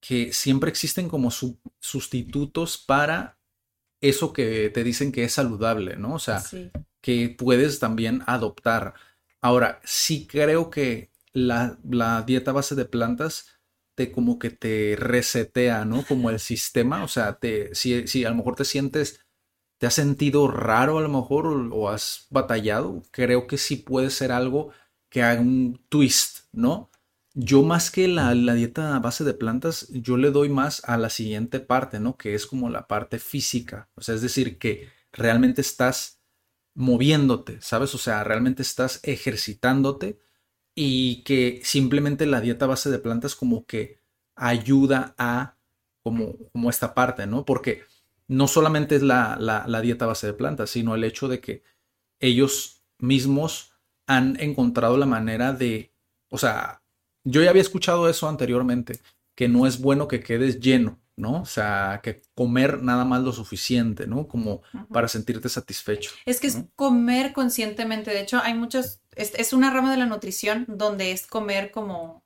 que siempre existen como su- sustitutos para eso que te dicen que es saludable, ¿no? O sea, Sí. que puedes también adoptar. Ahora, sí creo que la, la dieta base de plantas te como que te resetea, ¿no? Como el sistema, o sea, te, si, si a lo mejor te sientes, te has sentido raro a lo mejor o, o has batallado, creo que sí puede ser algo que haga un twist, ¿no? Yo más que la, la dieta base de plantas, yo le doy más a la siguiente parte, ¿no? Que es como la parte física, o sea, es decir, que realmente estás moviéndote, ¿sabes? O sea, realmente estás ejercitándote y que simplemente la dieta base de plantas como que ayuda a como, como esta parte, ¿no? Porque no solamente es la, la, dieta base de plantas, sino el hecho de que ellos mismos han encontrado la manera de, o sea, yo ya había escuchado eso anteriormente, que no es bueno que quedes lleno, ¿no? O sea, que comer nada más lo suficiente, ¿no? Como para sentirte satisfecho. Es que es comer conscientemente. De hecho, hay muchos, es, es una rama de la nutrición donde es comer como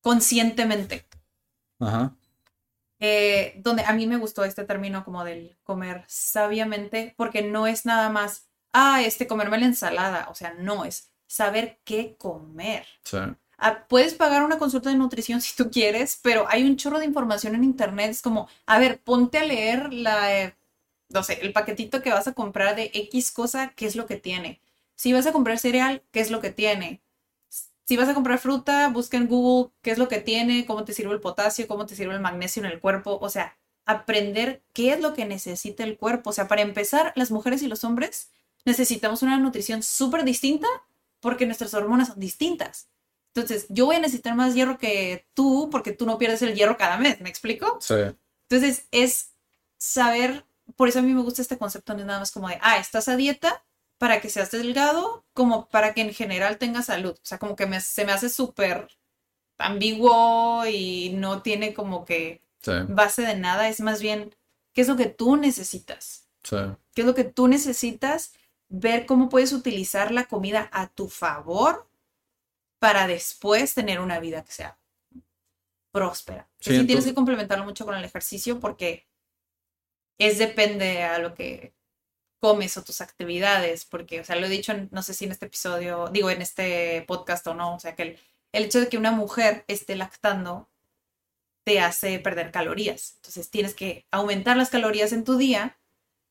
conscientemente. Ajá. Eh, donde a mí me gustó este término como del comer sabiamente, porque no es nada más, ah, este comerme la ensalada. O sea, no, es saber qué comer. Sí. Ah, puedes pagar una consulta de nutrición si tú quieres, pero hay un chorro de información en internet. Es como, a ver, ponte a leer la, eh, no sé, el paquetito que vas a comprar de X cosa, ¿qué es lo que tiene? Si vas a comprar cereal, ¿qué es lo que tiene? si vas a comprar fruta, busca en Google qué es lo que tiene, cómo te sirve el potasio, cómo te sirve el magnesio en el cuerpo. O sea, aprender qué es lo que necesita el cuerpo. O sea, para empezar, las mujeres y los hombres necesitamos una nutrición súper distinta porque nuestras hormonas son distintas. Entonces, yo voy a necesitar más hierro que tú porque tú no pierdes el hierro cada mes, ¿me explico? Sí. Entonces, es saber, por eso a mí me gusta este concepto, no es nada más como de, ah, estás a dieta para que seas delgado, como para que en general tengas salud. O sea, como que me- se me hace súper ambiguo y no tiene como que Sí. base de nada, es más bien, ¿qué es lo que tú necesitas? Sí. ¿Qué es lo que tú necesitas? Ver cómo puedes utilizar la comida a tu favor para después tener una vida que sea próspera. Sí, tienes que complementarlo mucho con el ejercicio porque es depende a lo que comes o tus actividades, porque, o sea, lo he dicho, en- no sé si en este episodio, digo, en este podcast o no, o sea, que el, el hecho de que una mujer esté lactando te hace perder calorías. Entonces tienes que aumentar las calorías en tu día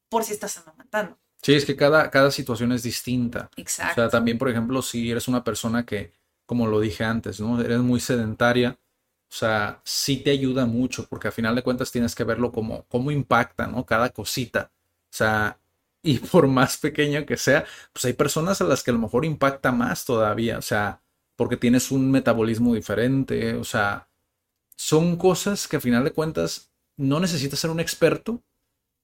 por si estás amamantando. Sí, es que cada, cada situación es distinta. O Exacto. sea, también, por ejemplo, si eres una persona que, como lo dije antes, ¿no? Eres muy sedentaria, o sea, sí te ayuda mucho, porque al final de cuentas tienes que verlo como, cómo impacta, ¿no? Cada cosita. O sea, y por más pequeño que sea, pues hay personas a las que a lo mejor impacta más todavía, o sea, porque tienes un metabolismo diferente, o sea, son cosas que al final de cuentas no necesitas ser un experto,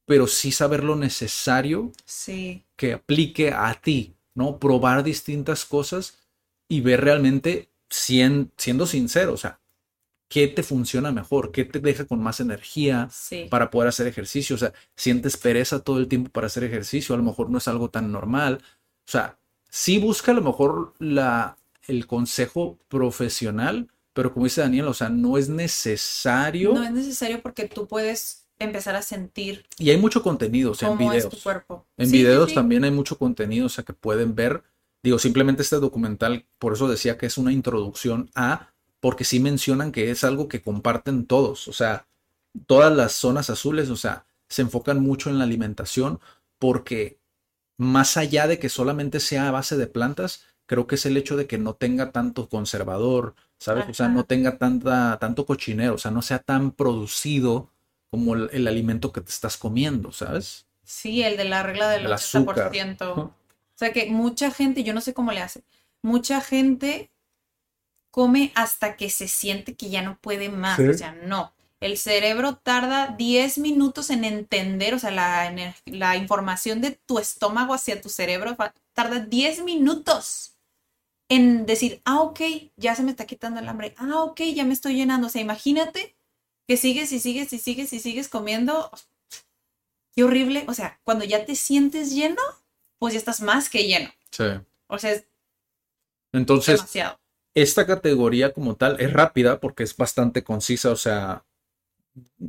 pero sí saber lo necesario Sí, que aplique a ti, ¿no? Probar distintas cosas y ver realmente, cien- siendo sincero, o sea, qué te funciona mejor, qué te deja con más energía sí. para poder hacer ejercicio, o sea, sientes pereza todo el tiempo para hacer ejercicio, a lo mejor no es algo tan normal, o sea, sí busca a lo mejor la, el consejo profesional, pero como dice Daniel, o sea, no es necesario No es necesario porque tú puedes empezar a sentir y hay mucho contenido, o sea, en es videos. tu cuerpo. En sí, videos sí. también hay mucho contenido, o sea, que pueden ver. Digo, simplemente este documental, por eso decía que es una introducción a, porque sí mencionan que es algo que comparten todos, o sea, todas las zonas azules, o sea, se enfocan mucho en la alimentación, porque más allá de que solamente sea a base de plantas, creo que es el hecho de que no tenga tanto conservador, ¿sabes? O sea, no tenga tanta, tanto cochinero, o sea, no sea tan producido como el, el alimento que te estás comiendo, ¿sabes? Sí, el de la regla del El 80%. azúcar. O sea que mucha gente, yo no sé cómo le hace, mucha gente come hasta que se siente que ya no puede más. Sí. O sea, no. El cerebro tarda 10 minutos en entender, o sea, la, la información de tu estómago hacia tu cerebro tarda 10 minutos en decir, ah, ok, ya se me está quitando el hambre, ah, ok, ya me estoy llenando. O sea, imagínate que sigues y sigues y sigues y sigues comiendo. Qué horrible. O sea, cuando ya te sientes lleno, pues ya estás más que lleno. Sí. O sea, es Entonces, demasiado. esta categoría como tal es rápida porque es bastante concisa, o sea,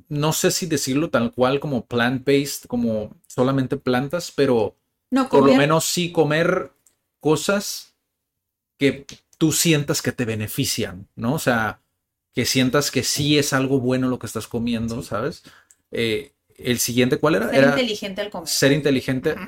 no sé si decirlo tal cual como plant-based, como solamente plantas, pero No, por lo menos sí comer cosas que tú sientas que te benefician, ¿no? O sea, que sientas que sí es algo bueno lo que estás comiendo, ¿sabes? Eh, el siguiente, ¿cuál era? ser Era inteligente al comer. ser inteligente,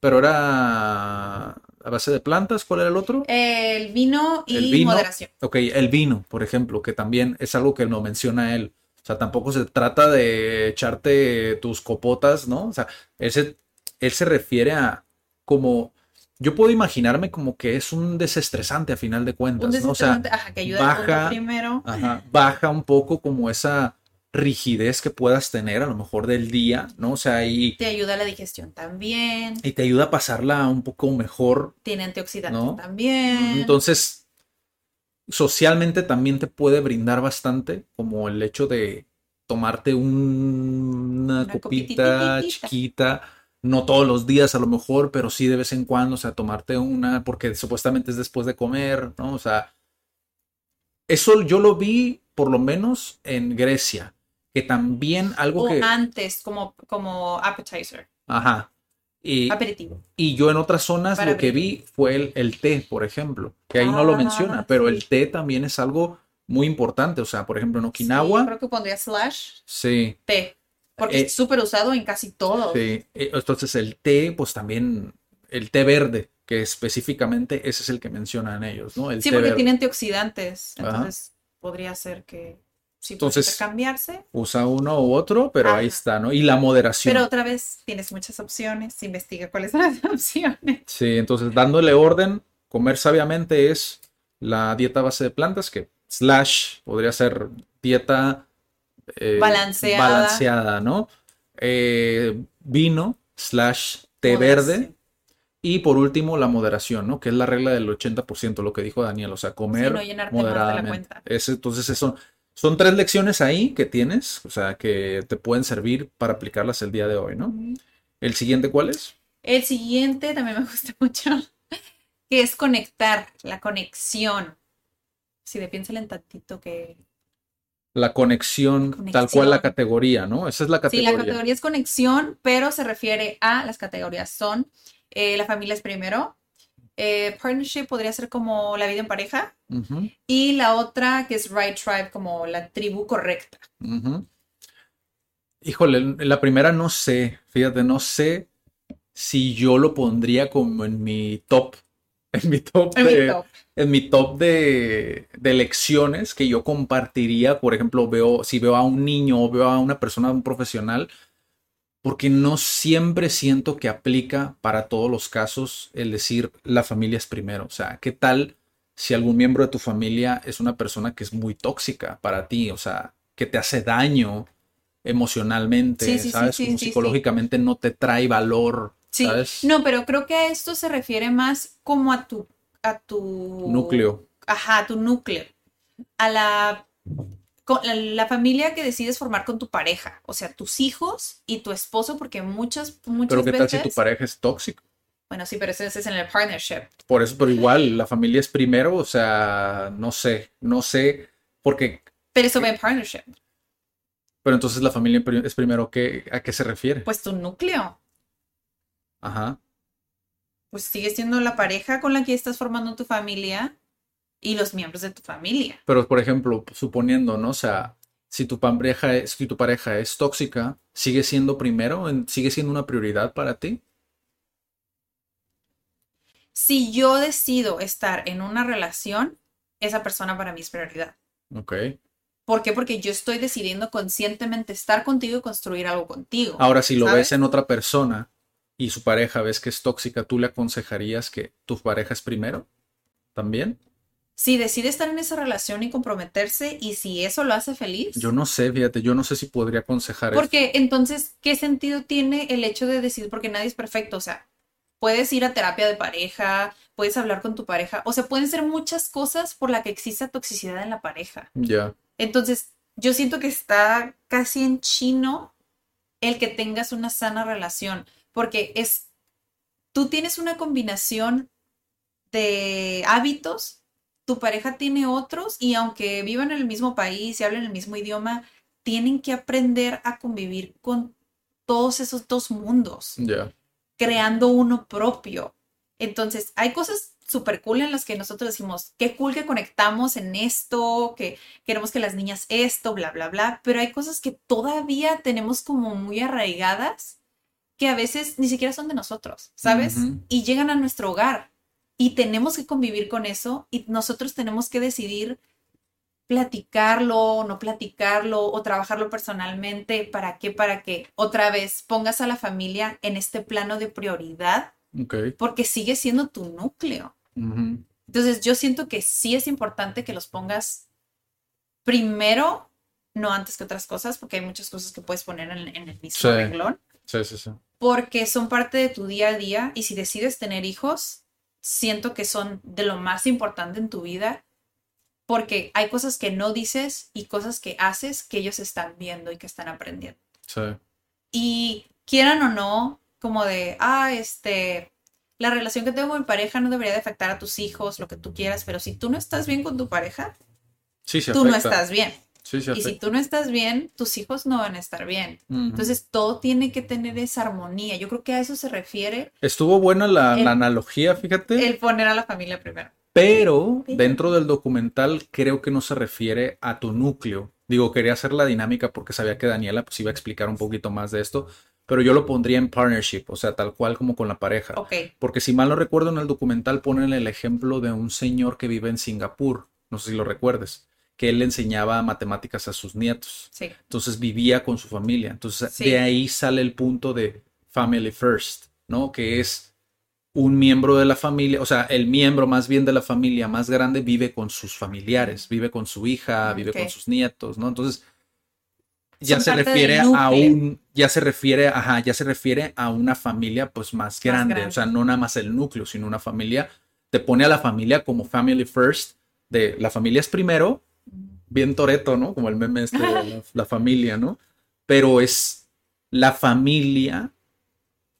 pero era a base de plantas, ¿cuál era el otro? El vino y El vino. moderación. Ok, el vino, por ejemplo, que también es algo que no menciona él. O sea, tampoco se trata de echarte tus copotas, ¿no? O sea, él se, él se refiere a como, yo puedo imaginarme como que es un desestresante a final de Un cuentas, ¿no? O sea, ajá, que ayuda baja- primero. ajá, baja un poco como esa rigidez que puedas tener a lo mejor del día, ¿no? O sea, y, Te ayuda a la digestión también. y te ayuda a pasarla un poco mejor Tiene antioxidantes ¿No? también. Entonces, socialmente también te puede brindar bastante, como el hecho de tomarte un- una Una copita chiquita, no todos los días a lo mejor, pero sí de vez en cuando, o sea, tomarte una, porque supuestamente es después de comer, ¿no? O sea, eso yo lo vi por lo menos en Grecia, que también algo o que, antes, como, como appetizer, ajá, y, aperitivo. y yo en otras zonas Para lo que vi fue el, el té, por ejemplo, que ahí no lo Ah, menciona, pero el sí. té también es algo muy importante. O sea, por ejemplo, en Sí, Okinawa, creo que pondría slash sí, té. Porque Eh, es súper usado en casi todo. sí. Eh, Entonces el té, pues también, el té verde, que específicamente ese es el que mencionan ellos, ¿no? El Sí, té porque verde. tiene antioxidantes. Ajá. Entonces podría ser que sí Entonces- puede cambiarse. Usa uno u otro, pero ahí está, ¿no? Y la moderación. Pero otra vez tienes muchas opciones. Investiga cuáles son las opciones. Sí, entonces dándole orden, comer sabiamente es la dieta base de plantas, que slash podría ser dieta eh, Balanceada. balanceada, ¿no? Eh, vino slash té Moderación. verde. Y por último, la moderación, ¿no? Que es la regla del 80%, lo que dijo Daniel, o sea, comer no moderadamente. Es- entonces, eso, son tres lecciones ahí que tienes, o sea, que te pueden servir para aplicarlas el día de hoy, ¿no? ¿El siguiente cuál es? El siguiente también me gusta mucho, que es conectar, la conexión. Si de piénsale en tantito que... La conexión, Conexión. tal cual la categoría, ¿no? Esa es la Sí, categoría. la categoría es conexión, pero se refiere a las categorías son eh, la familia es primero, eh, partnership podría ser como la vida en pareja y la otra que es right tribe como la tribu correcta. ujú. Híjole, la primera no sé, fíjate, no sé si yo lo pondría como en mi top, en mi top En mi de, top. en mi top de, de lecciones que yo compartiría, por ejemplo, veo, si veo a un niño o veo a una persona, un profesional, porque no siempre siento que aplica para todos los casos el decir la familia es primero. O sea, ¿qué tal si algún miembro de tu familia es una persona que es muy tóxica para ti? O sea, que te hace daño emocionalmente, Sí, sí, sí, ¿sabes? sí, Como sí, psicológicamente no te trae valor, Sí, ¿sabes? no, pero creo que a esto se refiere más como a tu, a tu Núcleo. Ajá, a tu núcleo. A la, con- la, la familia que decides formar con tu pareja. O sea, tus hijos y tu esposo, porque muchas, muchas Pero ¿qué tal si tu pareja es tóxica? Bueno, sí, pero ese es en el partnership. Por eso, pero igual, la familia es primero, o sea, no sé, no sé, porque, Pero eso va en partnership. pero entonces la familia es primero, ¿qué, ¿a qué se refiere? Pues tu núcleo. Ajá. Pues sigue siendo la pareja con la que estás formando tu familia y los miembros de tu familia. Pero, por ejemplo, suponiendo, ¿no? O sea, si tu pareja es, si tu pareja es tóxica, ¿sigue siendo primero? ¿En- ¿Sigue siendo una prioridad para ti? Si yo decido estar en una relación, esa persona para mí es prioridad. Ok. ¿Por qué? Porque yo estoy decidiendo conscientemente estar contigo y construir algo contigo. Ahora, si lo ¿sabes? ves en otra persona y su pareja ves que es tóxica, ¿tú le aconsejarías que tu pareja es primero? ¿También? Si decide estar en esa relación y comprometerse y si eso lo hace feliz. Yo no sé, fíjate, yo no sé si podría aconsejar eso. Porque entonces, ¿qué sentido tiene el hecho de decidir? Porque nadie es perfecto. O sea, puedes ir a terapia de pareja, puedes hablar con tu pareja. O sea, pueden ser muchas cosas por la que exista toxicidad en la pareja. Ya. Entonces, yo siento que está casi en chino el que tengas una sana relación. Porque es. Tú tienes una combinación de hábitos tu pareja tiene otros y aunque vivan en el mismo país y hablen el mismo idioma, tienen que aprender a convivir con todos esos dos mundos, creando uno propio. Entonces, hay cosas súper cool en las que nosotros decimos, qué cool que conectamos en esto, que queremos que las niñas esto, bla, bla, bla, pero hay cosas que todavía tenemos como muy arraigadas que a veces ni siquiera son de nosotros, ¿sabes? Y llegan a nuestro hogar y tenemos que convivir con eso y nosotros tenemos que decidir platicarlo, no platicarlo o trabajarlo personalmente. ¿Para qué? Para que otra vez pongas a la familia en este plano de prioridad porque sigue siendo tu núcleo. Entonces yo siento que sí es importante que los pongas primero, no antes que otras cosas, porque hay muchas cosas que puedes poner en, en el mismo Sí. renglón Sí, sí, sí. porque son parte de tu día a día y si decides tener hijos, siento que son de lo más importante en tu vida porque hay cosas que no dices y cosas que haces que ellos están viendo y que están aprendiendo. Sí. Y quieran o no, como de, ah, este, la relación que tengo con mi pareja no debería de afectar a tus hijos, lo que tú quieras, pero si tú no estás bien con tu pareja, Sí, se tú no estás bien. Sí, Y si tú no estás bien, tus hijos no van a estar bien. Entonces todo tiene que tener esa armonía. Yo creo que a eso se refiere Estuvo buena la, el- la analogía, fíjate. el poner a la familia primero. Pero dentro del documental creo que no se refiere a tu núcleo. Digo, quería hacer la dinámica porque sabía que Daniela pues iba a explicar un poquito más de esto, pero yo lo pondría en partnership, o sea, tal cual como con la pareja. Ok. Porque si mal no recuerdo en el documental ponen el ejemplo de un señor que vive en Singapur, no sé si lo recuerdes, que él enseñaba matemáticas a sus nietos. Sí. Entonces vivía con su familia. Entonces Sí. de ahí sale el punto de family first, ¿no? Que es un miembro de la familia, o sea, el miembro más bien de la familia más grande vive con sus familiares, vive con su hija, vive con sus nietos, ¿no? Entonces ya Son se refiere a un, ya se refiere, ajá, ya se refiere a una familia pues más grande, grande. o sea, no nada más el núcleo, sino una familia, te pone a la familia como family first, de la familia es primero, bien toreto, ¿no? Como el meme este de la, la familia, ¿no? Pero es la familia,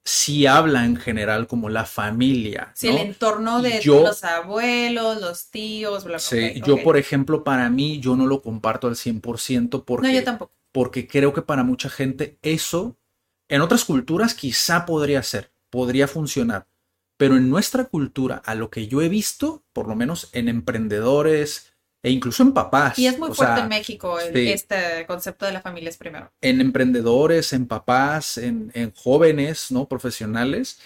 sí habla en general como la familia, Sí, ¿no? el entorno de Yo- los abuelos, los tíos, bla, bla, Sí, yo por ejemplo, para mí, yo no lo comparto al 100% porque, No, yo tampoco. porque creo que para mucha gente eso, en otras culturas quizá podría ser, podría funcionar, pero en nuestra cultura, a lo que yo he visto, por lo menos en emprendedores e incluso en papás, Y es muy o fuerte sea, en México el- sí. este concepto de la familia es primero. en emprendedores, en papás, en, en jóvenes, ¿no? Profesionales,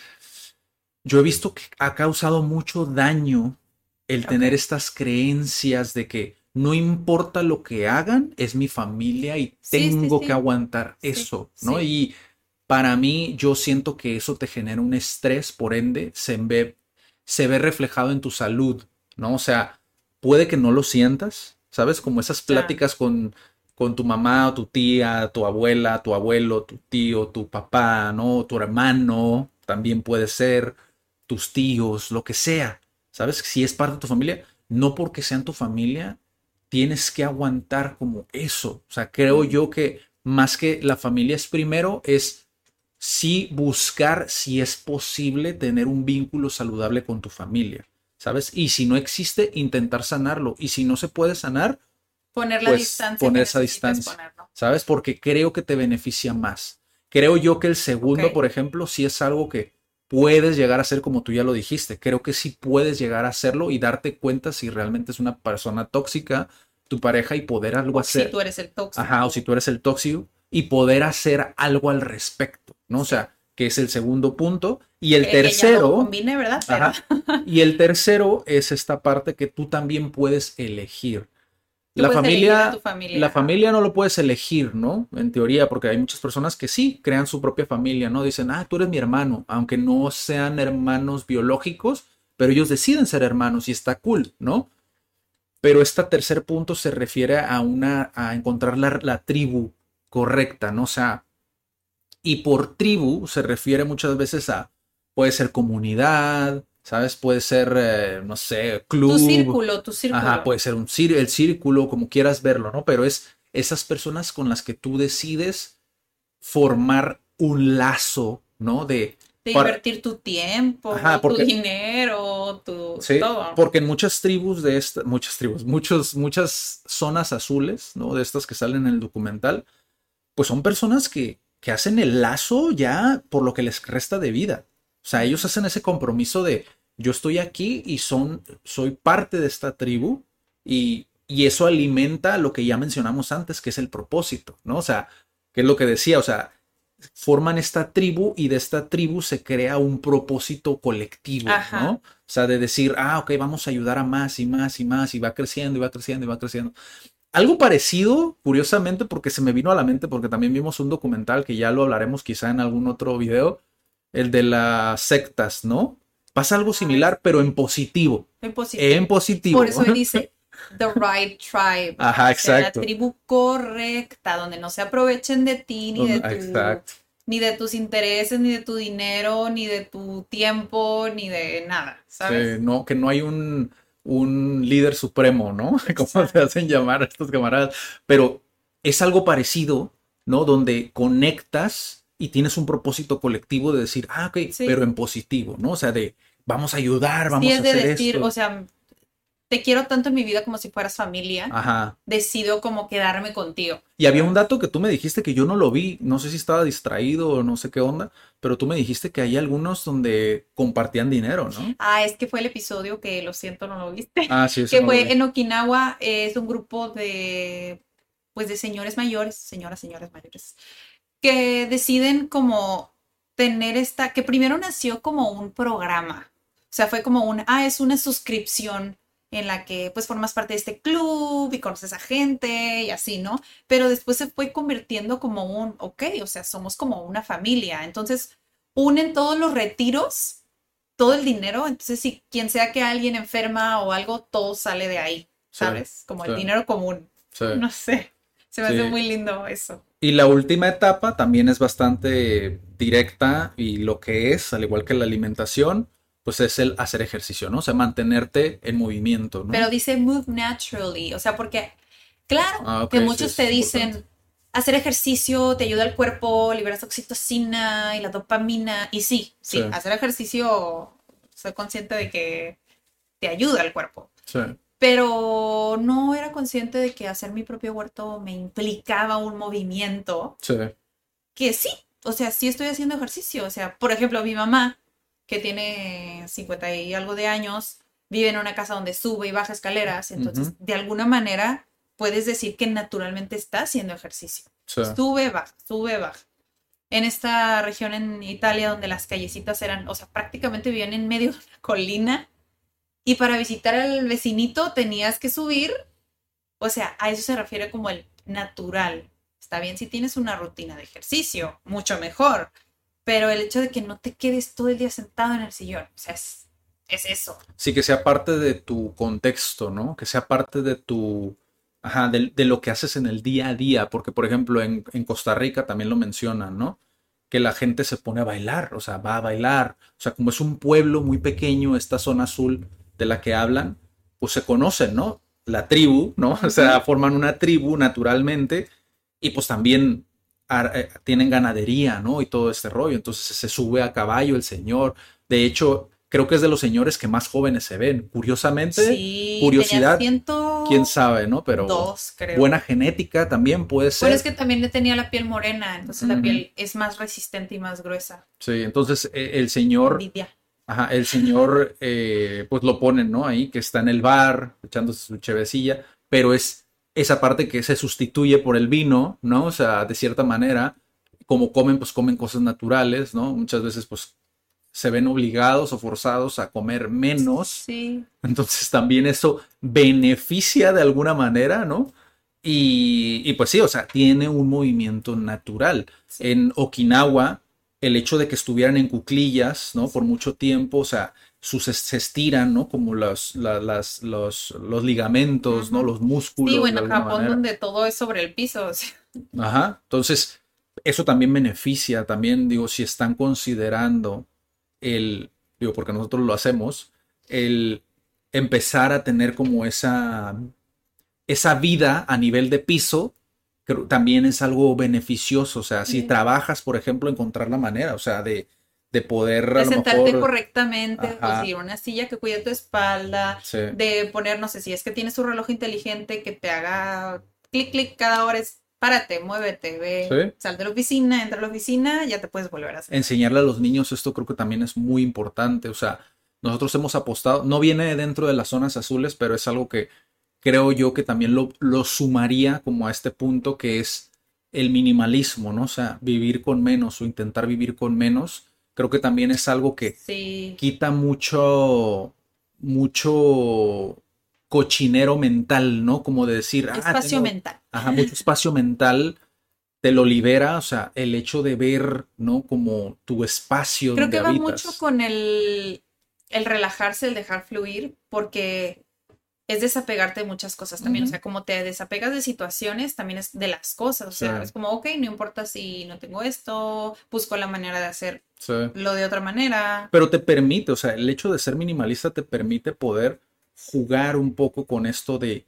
yo he visto que ha causado mucho daño el tener estas creencias de que no importa lo que hagan, es mi familia y sí, tengo sí. que aguantar eso, ¿no? Y para mí, yo siento que eso te genera un estrés, por ende, se ve, se ve reflejado en tu salud, ¿no? O sea, puede que no lo sientas, ¿sabes? Como esas pláticas con, con tu mamá o tu tía, tu abuela, tu abuelo, tu tío, tu papá, ¿no? Tu hermano, también puede ser, tus tíos, lo que sea, ¿sabes? Si es parte de tu familia, no porque sean tu familia, tienes que aguantar como eso. O sea, creo yo que más que la familia es primero, es sí buscar si es posible tener un vínculo saludable con tu familia, ¿sabes? Y si no existe, intentar sanarlo. Y si no se puede sanar, Poner la Pues, distancia. poner esa distancia. ¿sabes? Porque creo que te beneficia más. Creo yo que el segundo, por ejemplo, sí es algo que puedes llegar a ser como tú ya lo dijiste. Creo que sí puedes llegar a hacerlo y darte cuenta si realmente es una persona tóxica, tu pareja, y poder algo hacer. Si tú eres el tóxico. Ajá, o si tú eres el tóxico y poder hacer algo al respecto, ¿no? O sea, que es el segundo punto. Y el Que- que tercero, combine, ¿verdad? Pero- ajá, y el tercero es esta parte que tú también puedes elegir. Tú La puedes familia, familia, la familia no lo puedes elegir, ¿no? En teoría, porque hay muchas personas que sí crean su propia familia, ¿no? Dicen, ah, tú eres mi hermano, aunque no sean hermanos biológicos, pero ellos deciden ser hermanos y está cool, ¿no? Pero este tercer punto se refiere a una, a encontrar la, la tribu correcta, ¿no? O sea, y por tribu se refiere muchas veces a, puede ser comunidad, ¿sabes? Puede ser, eh, no sé, club. Tu círculo, tu círculo. Ajá, puede ser un cir- el círculo, como quieras verlo, ¿no? Pero es esas personas con las que tú decides formar un lazo, ¿no? De, de para- invertir tu tiempo, Ajá, porque- tu dinero, tu Sí, todo. porque en muchas tribus de estas, muchas tribus, muchos, muchas zonas azules, ¿no? De estas que salen en el documental, pues son personas que, que hacen el lazo ya por lo que les resta de vida. O sea, ellos hacen ese compromiso de yo estoy aquí y son, soy parte de esta tribu y, y eso alimenta lo que ya mencionamos antes, que es el propósito, ¿no? O sea, que es lo que decía, o sea, forman esta tribu y de esta tribu se crea un propósito colectivo, Ajá. ¿no? O sea, de decir, ah, ok, vamos a ayudar a más y más y más y va creciendo y va creciendo y va creciendo. Algo parecido, curiosamente, porque se me vino a la mente, porque también vimos un documental que ya lo hablaremos quizá en algún otro video, el de las sectas, ¿no? Pasa algo similar, pero en positivo. En positivo. En positivo. Por eso él dice the right tribe. Ajá, O sea, exacto. la tribu correcta, donde no se aprovechen de ti, ni de, tu- Exacto. ni de tus intereses, ni de tu dinero, ni de tu tiempo, ni de nada, ¿sabes? Sí, no, que no hay un, un líder supremo, ¿no? Como se hacen llamar a estos camaradas. Pero es algo parecido, ¿no? Donde conectas y tienes un propósito colectivo de decir, ah, ok, Sí. pero en positivo, ¿no? O sea, de vamos a ayudar, vamos Sí, a es de hacer decir, esto. o sea, te quiero tanto en mi vida como si fueras familia, Ajá. decido como quedarme contigo. Y había un dato que tú me dijiste que yo no lo vi, no sé si estaba distraído o no sé qué onda, pero tú me dijiste que hay algunos donde compartían dinero, ¿no? Ah, es que fue el episodio que lo siento, no lo viste. Ah, sí, que no fue en Okinawa, es un grupo de, pues de señores mayores, señoras, señores mayores, que deciden como tener esta, que primero nació como un programa. O sea, fue como un, ah, es una suscripción en la que pues formas parte de este club y conoces a gente y así, ¿no? Pero después se fue convirtiendo como un, ok, o sea, somos como una familia. Entonces, unen todos los retiros, todo el dinero. Entonces, si quien sea que alguien enferma o algo, todo sale de ahí, ¿sabes? como el dinero común. Sí. No sé. Se me hace muy lindo eso. Y la última etapa también es bastante directa y lo que es, al igual que la alimentación, pues es el hacer ejercicio, ¿no? O sea, mantenerte en movimiento, ¿no? Pero dice move naturally, o sea, porque, claro, Ah, que muchos te dicen, importante. hacer ejercicio te ayuda al cuerpo, liberas oxitocina y la dopamina, y sí, sí, Sí. hacer ejercicio, soy consciente de que te ayuda al cuerpo, Sí, pero no era consciente de que hacer mi propio huerto me implicaba un movimiento sí, que sí, o sea, sí estoy haciendo ejercicio. O sea, por ejemplo, mi mamá, que tiene 50 y algo de años, vive en una casa donde sube y baja escaleras, entonces de alguna manera puedes decir que naturalmente está haciendo ejercicio. sí. Sube, baja, sube, baja. En esta región en Italia donde las callecitas eran, o sea, prácticamente vivían en medio de una colina y para visitar al vecinito tenías que subir. O sea, a eso se refiere como el natural. Está bien si tienes una rutina de ejercicio, mucho mejor. Pero el hecho de que no te quedes todo el día sentado en el sillón, o sea, es, es eso. Sí, que sea parte de tu contexto, ¿no? Que sea parte de tu, ajá, de, de lo que haces en el día a día, porque por ejemplo en, en Costa Rica también lo mencionan, ¿no? Que la gente se pone a bailar, o sea, va a bailar, o sea, como es un pueblo muy pequeño, esta zona azul de la que hablan, pues se conocen, ¿no? La tribu, ¿no? O sea, forman una tribu naturalmente y pues también tienen ganadería, ¿no? Y todo este rollo, entonces se sube a caballo el señor, de hecho, creo que es de los señores que más jóvenes se ven. Curiosamente, Sí, curiosidad, ciento quién sabe, ¿no? Pero dos, creo. buena genética también puede ser. Pero es que también le tenía la piel morena, entonces la piel es más resistente y más gruesa. Sí, entonces eh, el señor, Envidia. ajá, el señor, eh, pues lo ponen, ¿no? Ahí que está en el bar, echándose su chevecilla, pero es esa parte que se sustituye por el vino, ¿no? O sea, de cierta manera, como comen, pues comen cosas naturales, ¿no? Muchas veces, pues se ven obligados o forzados a comer menos. Sí. Entonces también eso beneficia de alguna manera, ¿no? Y, y pues sí, o sea, tiene un movimiento natural. Sí. En Okinawa, el hecho de que estuvieran en cuclillas, ¿no? Por mucho tiempo, o sea, sus, se estiran, ¿no? Como los, la- las, los, los ligamentos, ¿no? Los músculos. Sí, bueno, Japón manera. donde todo es sobre el piso. o sea, Ajá. Entonces, eso también beneficia, también digo, si están considerando el, digo, porque nosotros lo hacemos, el empezar a tener como esa, esa vida a nivel de piso, creo, también es algo beneficioso. O sea, si Sí. trabajas, por ejemplo, encontrar la manera, o sea, de, de poder a de lo sentarte mejor... correctamente, de conseguir una silla que cuide tu espalda, Sí, de poner, no sé, si es que tienes tu reloj inteligente que te haga clic, clic cada hora, es párate, muévete, ve, Sí. sal de la oficina, entra a la oficina, ya te puedes volver a hacer. enseñarle a los niños esto creo que también es muy importante. O sea, nosotros hemos apostado, no viene dentro de las zonas azules, pero es algo que creo yo que también lo, lo sumaría como a este punto que es el minimalismo, ¿no? O sea, vivir con menos o intentar vivir con menos. Creo que también es algo que Sí, quita mucho, mucho cochinero mental, ¿no? Como de decir, ah, espacio tengo- mental. Ajá, mucho espacio mental te lo libera, o sea, el hecho de ver, ¿no? Como tu espacio Creo donde que va mucho con el, el relajarse, el dejar fluir, porque es desapegarte de muchas cosas también. O sea, como te desapegas de situaciones, también es de las cosas. O sea, Sí. es como, ok, no importa si no tengo esto, busco la manera de hacerlo Sí. de otra manera. Pero te permite, o sea, el hecho de ser minimalista te permite poder jugar un poco con esto de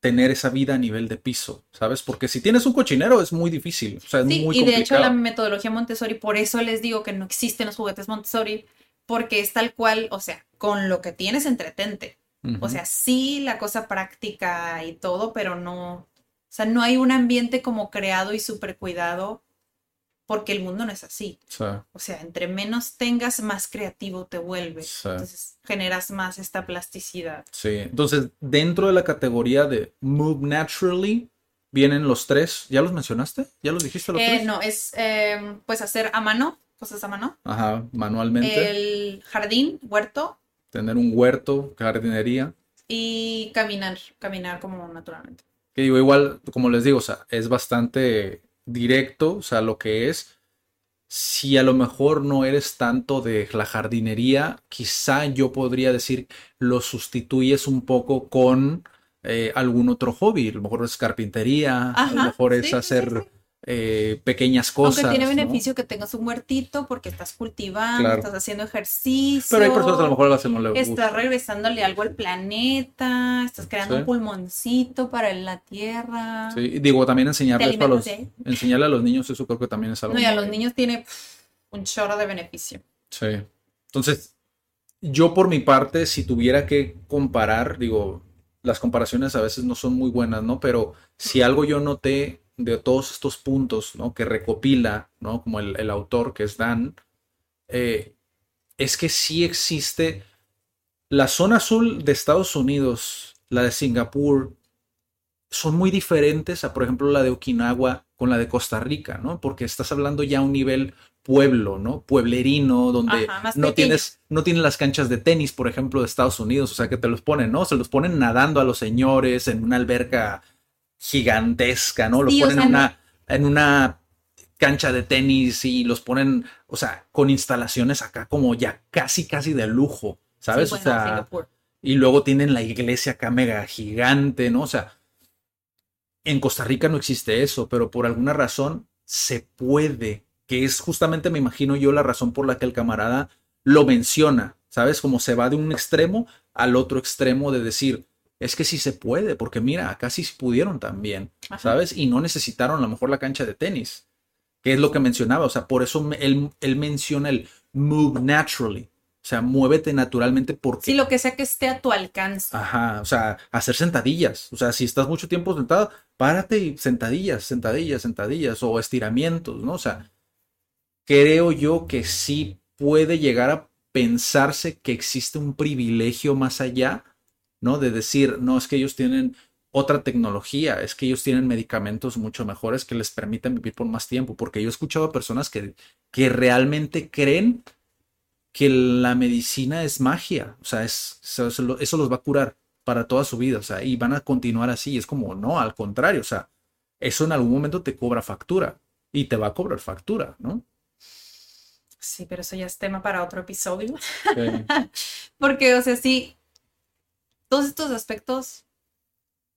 tener esa vida a nivel de piso, ¿sabes? Porque si tienes un cochinero es muy difícil, o sea, es Sí, muy y de hecho la metodología Montessori, por eso les digo que no existen los juguetes Montessori, porque es tal cual, o sea, con lo que tienes entretente. O sea, sí la cosa práctica y todo, pero no, o sea, no hay un ambiente como creado y súper cuidado porque el mundo no es así. Sí, O sea, entre menos tengas, más creativo te vuelves. Sí. Entonces, generas más esta plasticidad. sí. Entonces, dentro de la categoría de Move Naturally, vienen los tres. ¿Ya los mencionaste? ¿Ya los dijiste los Eh, tres? no, es eh, pues hacer a mano, cosas a mano. Ajá, manualmente. El jardín, huerto Tener un huerto, jardinería. y caminar, caminar como naturalmente. Que digo, igual, como les digo, o sea, es bastante directo, o sea, lo que es. Si a lo mejor no eres tanto de la jardinería, quizá yo podría decir lo sustituyes un poco con eh, algún otro hobby. A lo mejor es carpintería, a lo Ajá, mejor es sí, sí, hacer sí. Eh, pequeñas cosas. Aunque tiene ¿no? beneficio que tengas un huertito porque estás cultivando, Claro. estás haciendo ejercicio. Pero hay personas a lo mejor que les gusta. Estás regresándole algo al planeta, estás creando Sí. un pulmoncito para la tierra. Sí, y digo, también enseñarles a los, enseñarle a los niños, eso creo que también es algo. No, y a los niños tiene pff, un chorro de beneficio. Sí. Entonces, yo por mi parte, si tuviera que comparar, digo, las comparaciones a veces no son muy buenas, ¿no? Pero si algo yo noté de todos estos puntos, ¿no? Que recopila, ¿no? Como el, el autor, que es Dan, eh, es que sí existe la zona azul de Estados Unidos, la de Singapur, son muy diferentes a, por ejemplo, la de Okinawa con la de Costa Rica, ¿no? Porque estás hablando ya a un nivel pueblo, ¿no? Pueblerino, donde Ajá, no tienes, no tienen las canchas de tenis, por ejemplo, de Estados Unidos, o sea, que te los ponen, ¿no? Se los ponen nadando a los señores en una alberca gigantesca, ¿no? Los Sí, o ponen sea, en una, en una cancha de tenis y los ponen, o sea, con instalaciones acá como ya casi, casi de lujo, ¿sabes? Sí, o sea, Singapur. y luego tienen la iglesia acá mega gigante, ¿no? O sea, en Costa Rica no existe eso, pero por alguna razón se puede, que es justamente, me imagino yo, la razón por la que el camarada lo menciona, ¿sabes? Como se va de un extremo al otro extremo de decir, es que sí se puede, porque mira, acá sí pudieron también, Ajá. ¿sabes? Y no necesitaron a lo mejor la cancha de tenis, que es lo que mencionaba, o sea, por eso él, él menciona el move naturally, o sea, muévete naturalmente porque Sí, lo que sea que esté a tu alcance. Ajá, o sea, hacer sentadillas. O sea, si estás mucho tiempo sentado, párate y sentadillas, sentadillas, sentadillas o estiramientos, ¿no? O sea, creo yo que sí puede llegar a pensarse que existe un privilegio más allá, ¿no? De decir, no, es que ellos tienen otra tecnología, es que ellos tienen medicamentos mucho mejores que les permiten vivir por más tiempo, porque yo he escuchado a personas que, que realmente creen que la medicina es magia, o sea, es, eso, eso lo- eso los va a curar para toda su vida, o sea, y van a continuar así, es como, no, al contrario, o sea, eso en algún momento te cobra factura y te va a cobrar factura, ¿no? Sí, pero eso ya es tema para otro episodio. Porque, o sea, sí, todos estos aspectos,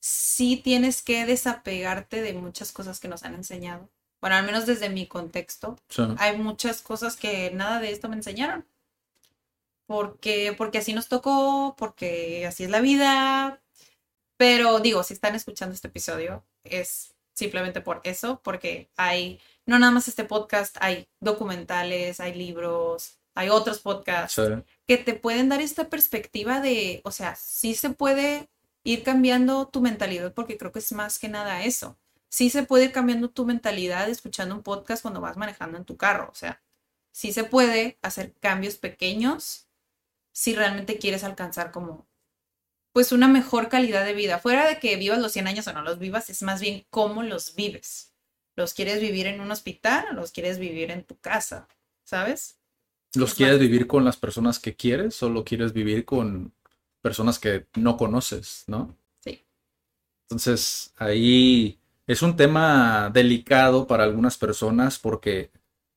sí tienes que desapegarte de muchas cosas que nos han enseñado. Bueno, al menos desde mi contexto, Sí. hay muchas cosas que nada de esto me enseñaron. Porque, porque así nos tocó, porque así es la vida. Pero digo, si están escuchando este episodio, es simplemente por eso, porque hay, no nada más este podcast, hay documentales, hay libros, hay otros podcasts Sí. que te pueden dar esta perspectiva de, o sea, sí se puede ir cambiando tu mentalidad, porque creo que es más que nada eso. Sí se puede ir cambiando tu mentalidad escuchando un podcast cuando vas manejando en tu carro, o sea, sí se puede hacer cambios pequeños si realmente quieres alcanzar como, pues, una mejor calidad de vida. Fuera de que vivas los 100 años o no los vivas, es más bien cómo los vives. ¿Los quieres vivir en un hospital o los quieres vivir en tu casa? ¿Sabes? ¿Los Es quieres vivir con las personas que quieres o lo quieres vivir con personas que no conoces, ¿no? Sí. Entonces, ahí es un tema delicado para algunas personas porque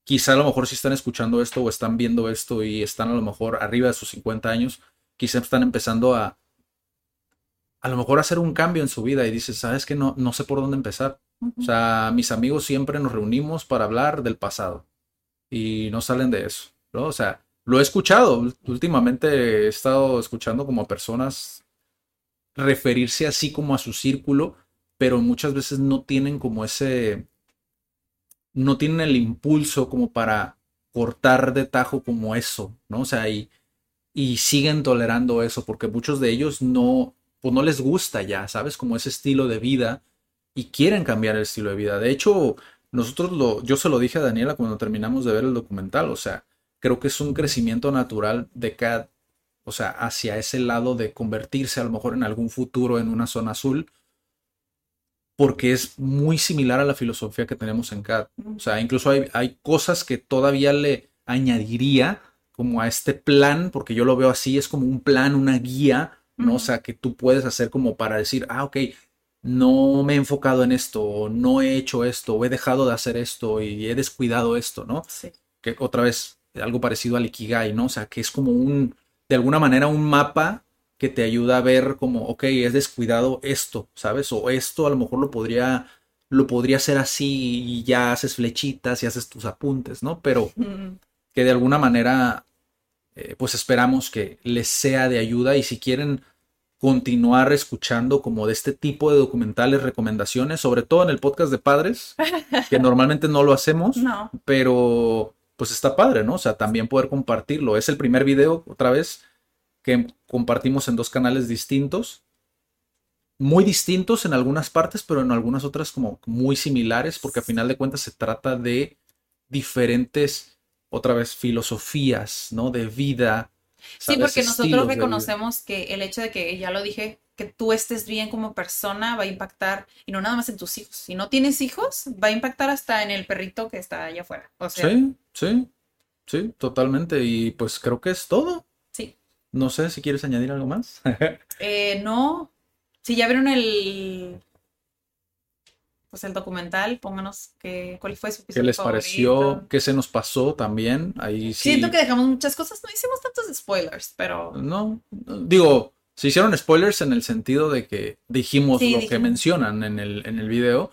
quizá a lo mejor si están escuchando esto o están viendo esto y están a lo mejor arriba de sus 50 años, quizá están empezando a a lo mejor hacer un cambio en su vida y dices, ¿sabes que No, no sé por dónde empezar. O sea, mis amigos siempre nos reunimos para hablar del pasado y no salen de eso, ¿no? O sea, lo he escuchado. Últimamente he estado escuchando como a personas referirse así como a su círculo, pero muchas veces no tienen como ese, no tienen el impulso como para cortar de tajo como eso, ¿no? O sea, y, y siguen tolerando eso porque muchos de ellos no, pues no les gusta ya, ¿sabes? Como ese estilo de vida y quieren cambiar el estilo de vida. De hecho, nosotros lo, yo se lo dije a Daniela cuando terminamos de ver el documental, o sea, creo que es un crecimiento natural de cada, o sea, hacia ese lado de convertirse a lo mejor en algún futuro en una zona azul. porque es muy similar a la filosofía que tenemos en CAD. O sea, incluso hay, hay cosas que todavía le añadiría como a este plan, porque yo lo veo así, es como un plan, una guía, ¿no? O sea, que tú puedes hacer como para decir, ah, ok, no me he enfocado en esto, o no he hecho esto, o he dejado de hacer esto y he descuidado esto, ¿no? Sí. Que otra vez, algo parecido al Ikigai, ¿no? O sea, que es como un, de alguna manera, un mapa que te ayuda a ver como, ok, es descuidado esto, ¿sabes? O esto a lo mejor lo podría, lo podría hacer así y ya haces flechitas y haces tus apuntes, ¿no? Pero que de alguna manera, eh, pues esperamos que les sea de ayuda y si quieren continuar escuchando como de este tipo de documentales, recomendaciones, sobre todo en el podcast de padres, que normalmente no lo hacemos, No. pero pues está padre, ¿no? O sea, también poder compartirlo. Es el primer video, otra vez, que compartimos en dos canales distintos. Muy distintos en algunas partes, pero en algunas otras como muy similares, porque a final de cuentas se trata de diferentes, otra vez, filosofías, ¿no? De vida. Sí, porque nosotros reconocemos que el hecho de que, ya lo dije, que tú estés bien como persona va a impactar, y no nada más en tus hijos. Si no tienes hijos, va a impactar hasta en el perrito que está allá afuera. O sea, Sí, sí, sí, totalmente. Y pues creo que es todo. sí. No sé si quieres añadir algo más. Eh, no. Si ya vieron el pues el documental, pónganos que, cuál fue su ¿Qué les pareció? ¿Qué se nos pasó también? Ahí sí. Siento que dejamos muchas cosas, no hicimos tantos spoilers, pero No, digo, se hicieron spoilers en el sentido de que dijimos Sí, lo que dijimos. mencionan en el, en el video,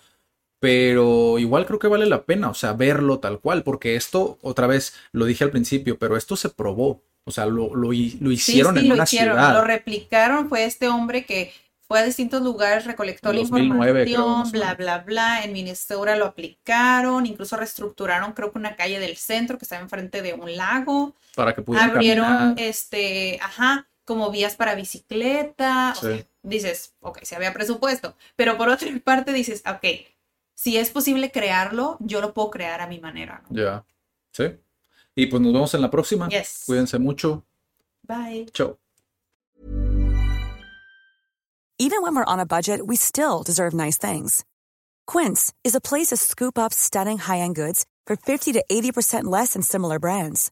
pero igual creo que vale la pena, o sea, verlo tal cual, porque esto, otra vez, lo dije al principio, pero esto se probó, o sea, lo, lo, hi- lo sí, hicieron sí, en lo una hicieron, ciudad. lo replicaron, fue este hombre que fue a distintos lugares, recolectó la 2009 creo, información, más o bla, bla, bla, en Minnesota lo aplicaron, incluso reestructuraron creo que una calle del centro que estaba enfrente de un lago, para que pudieran abrieron caminar. este, ajá, como vías para bicicleta, o Sí. sea, dices, ok, si había presupuesto, pero por otra parte dices, ok, si es posible crearlo, yo lo puedo crear a mi manera, ¿no? Ya, sí. Y pues nos vemos en la próxima. Yes. Cuídense mucho. Bye. Chao. Even when we're on a budget, we still deserve nice things. Quince is a place to scoop up stunning high-end goods for 50 to 80% less than similar brands.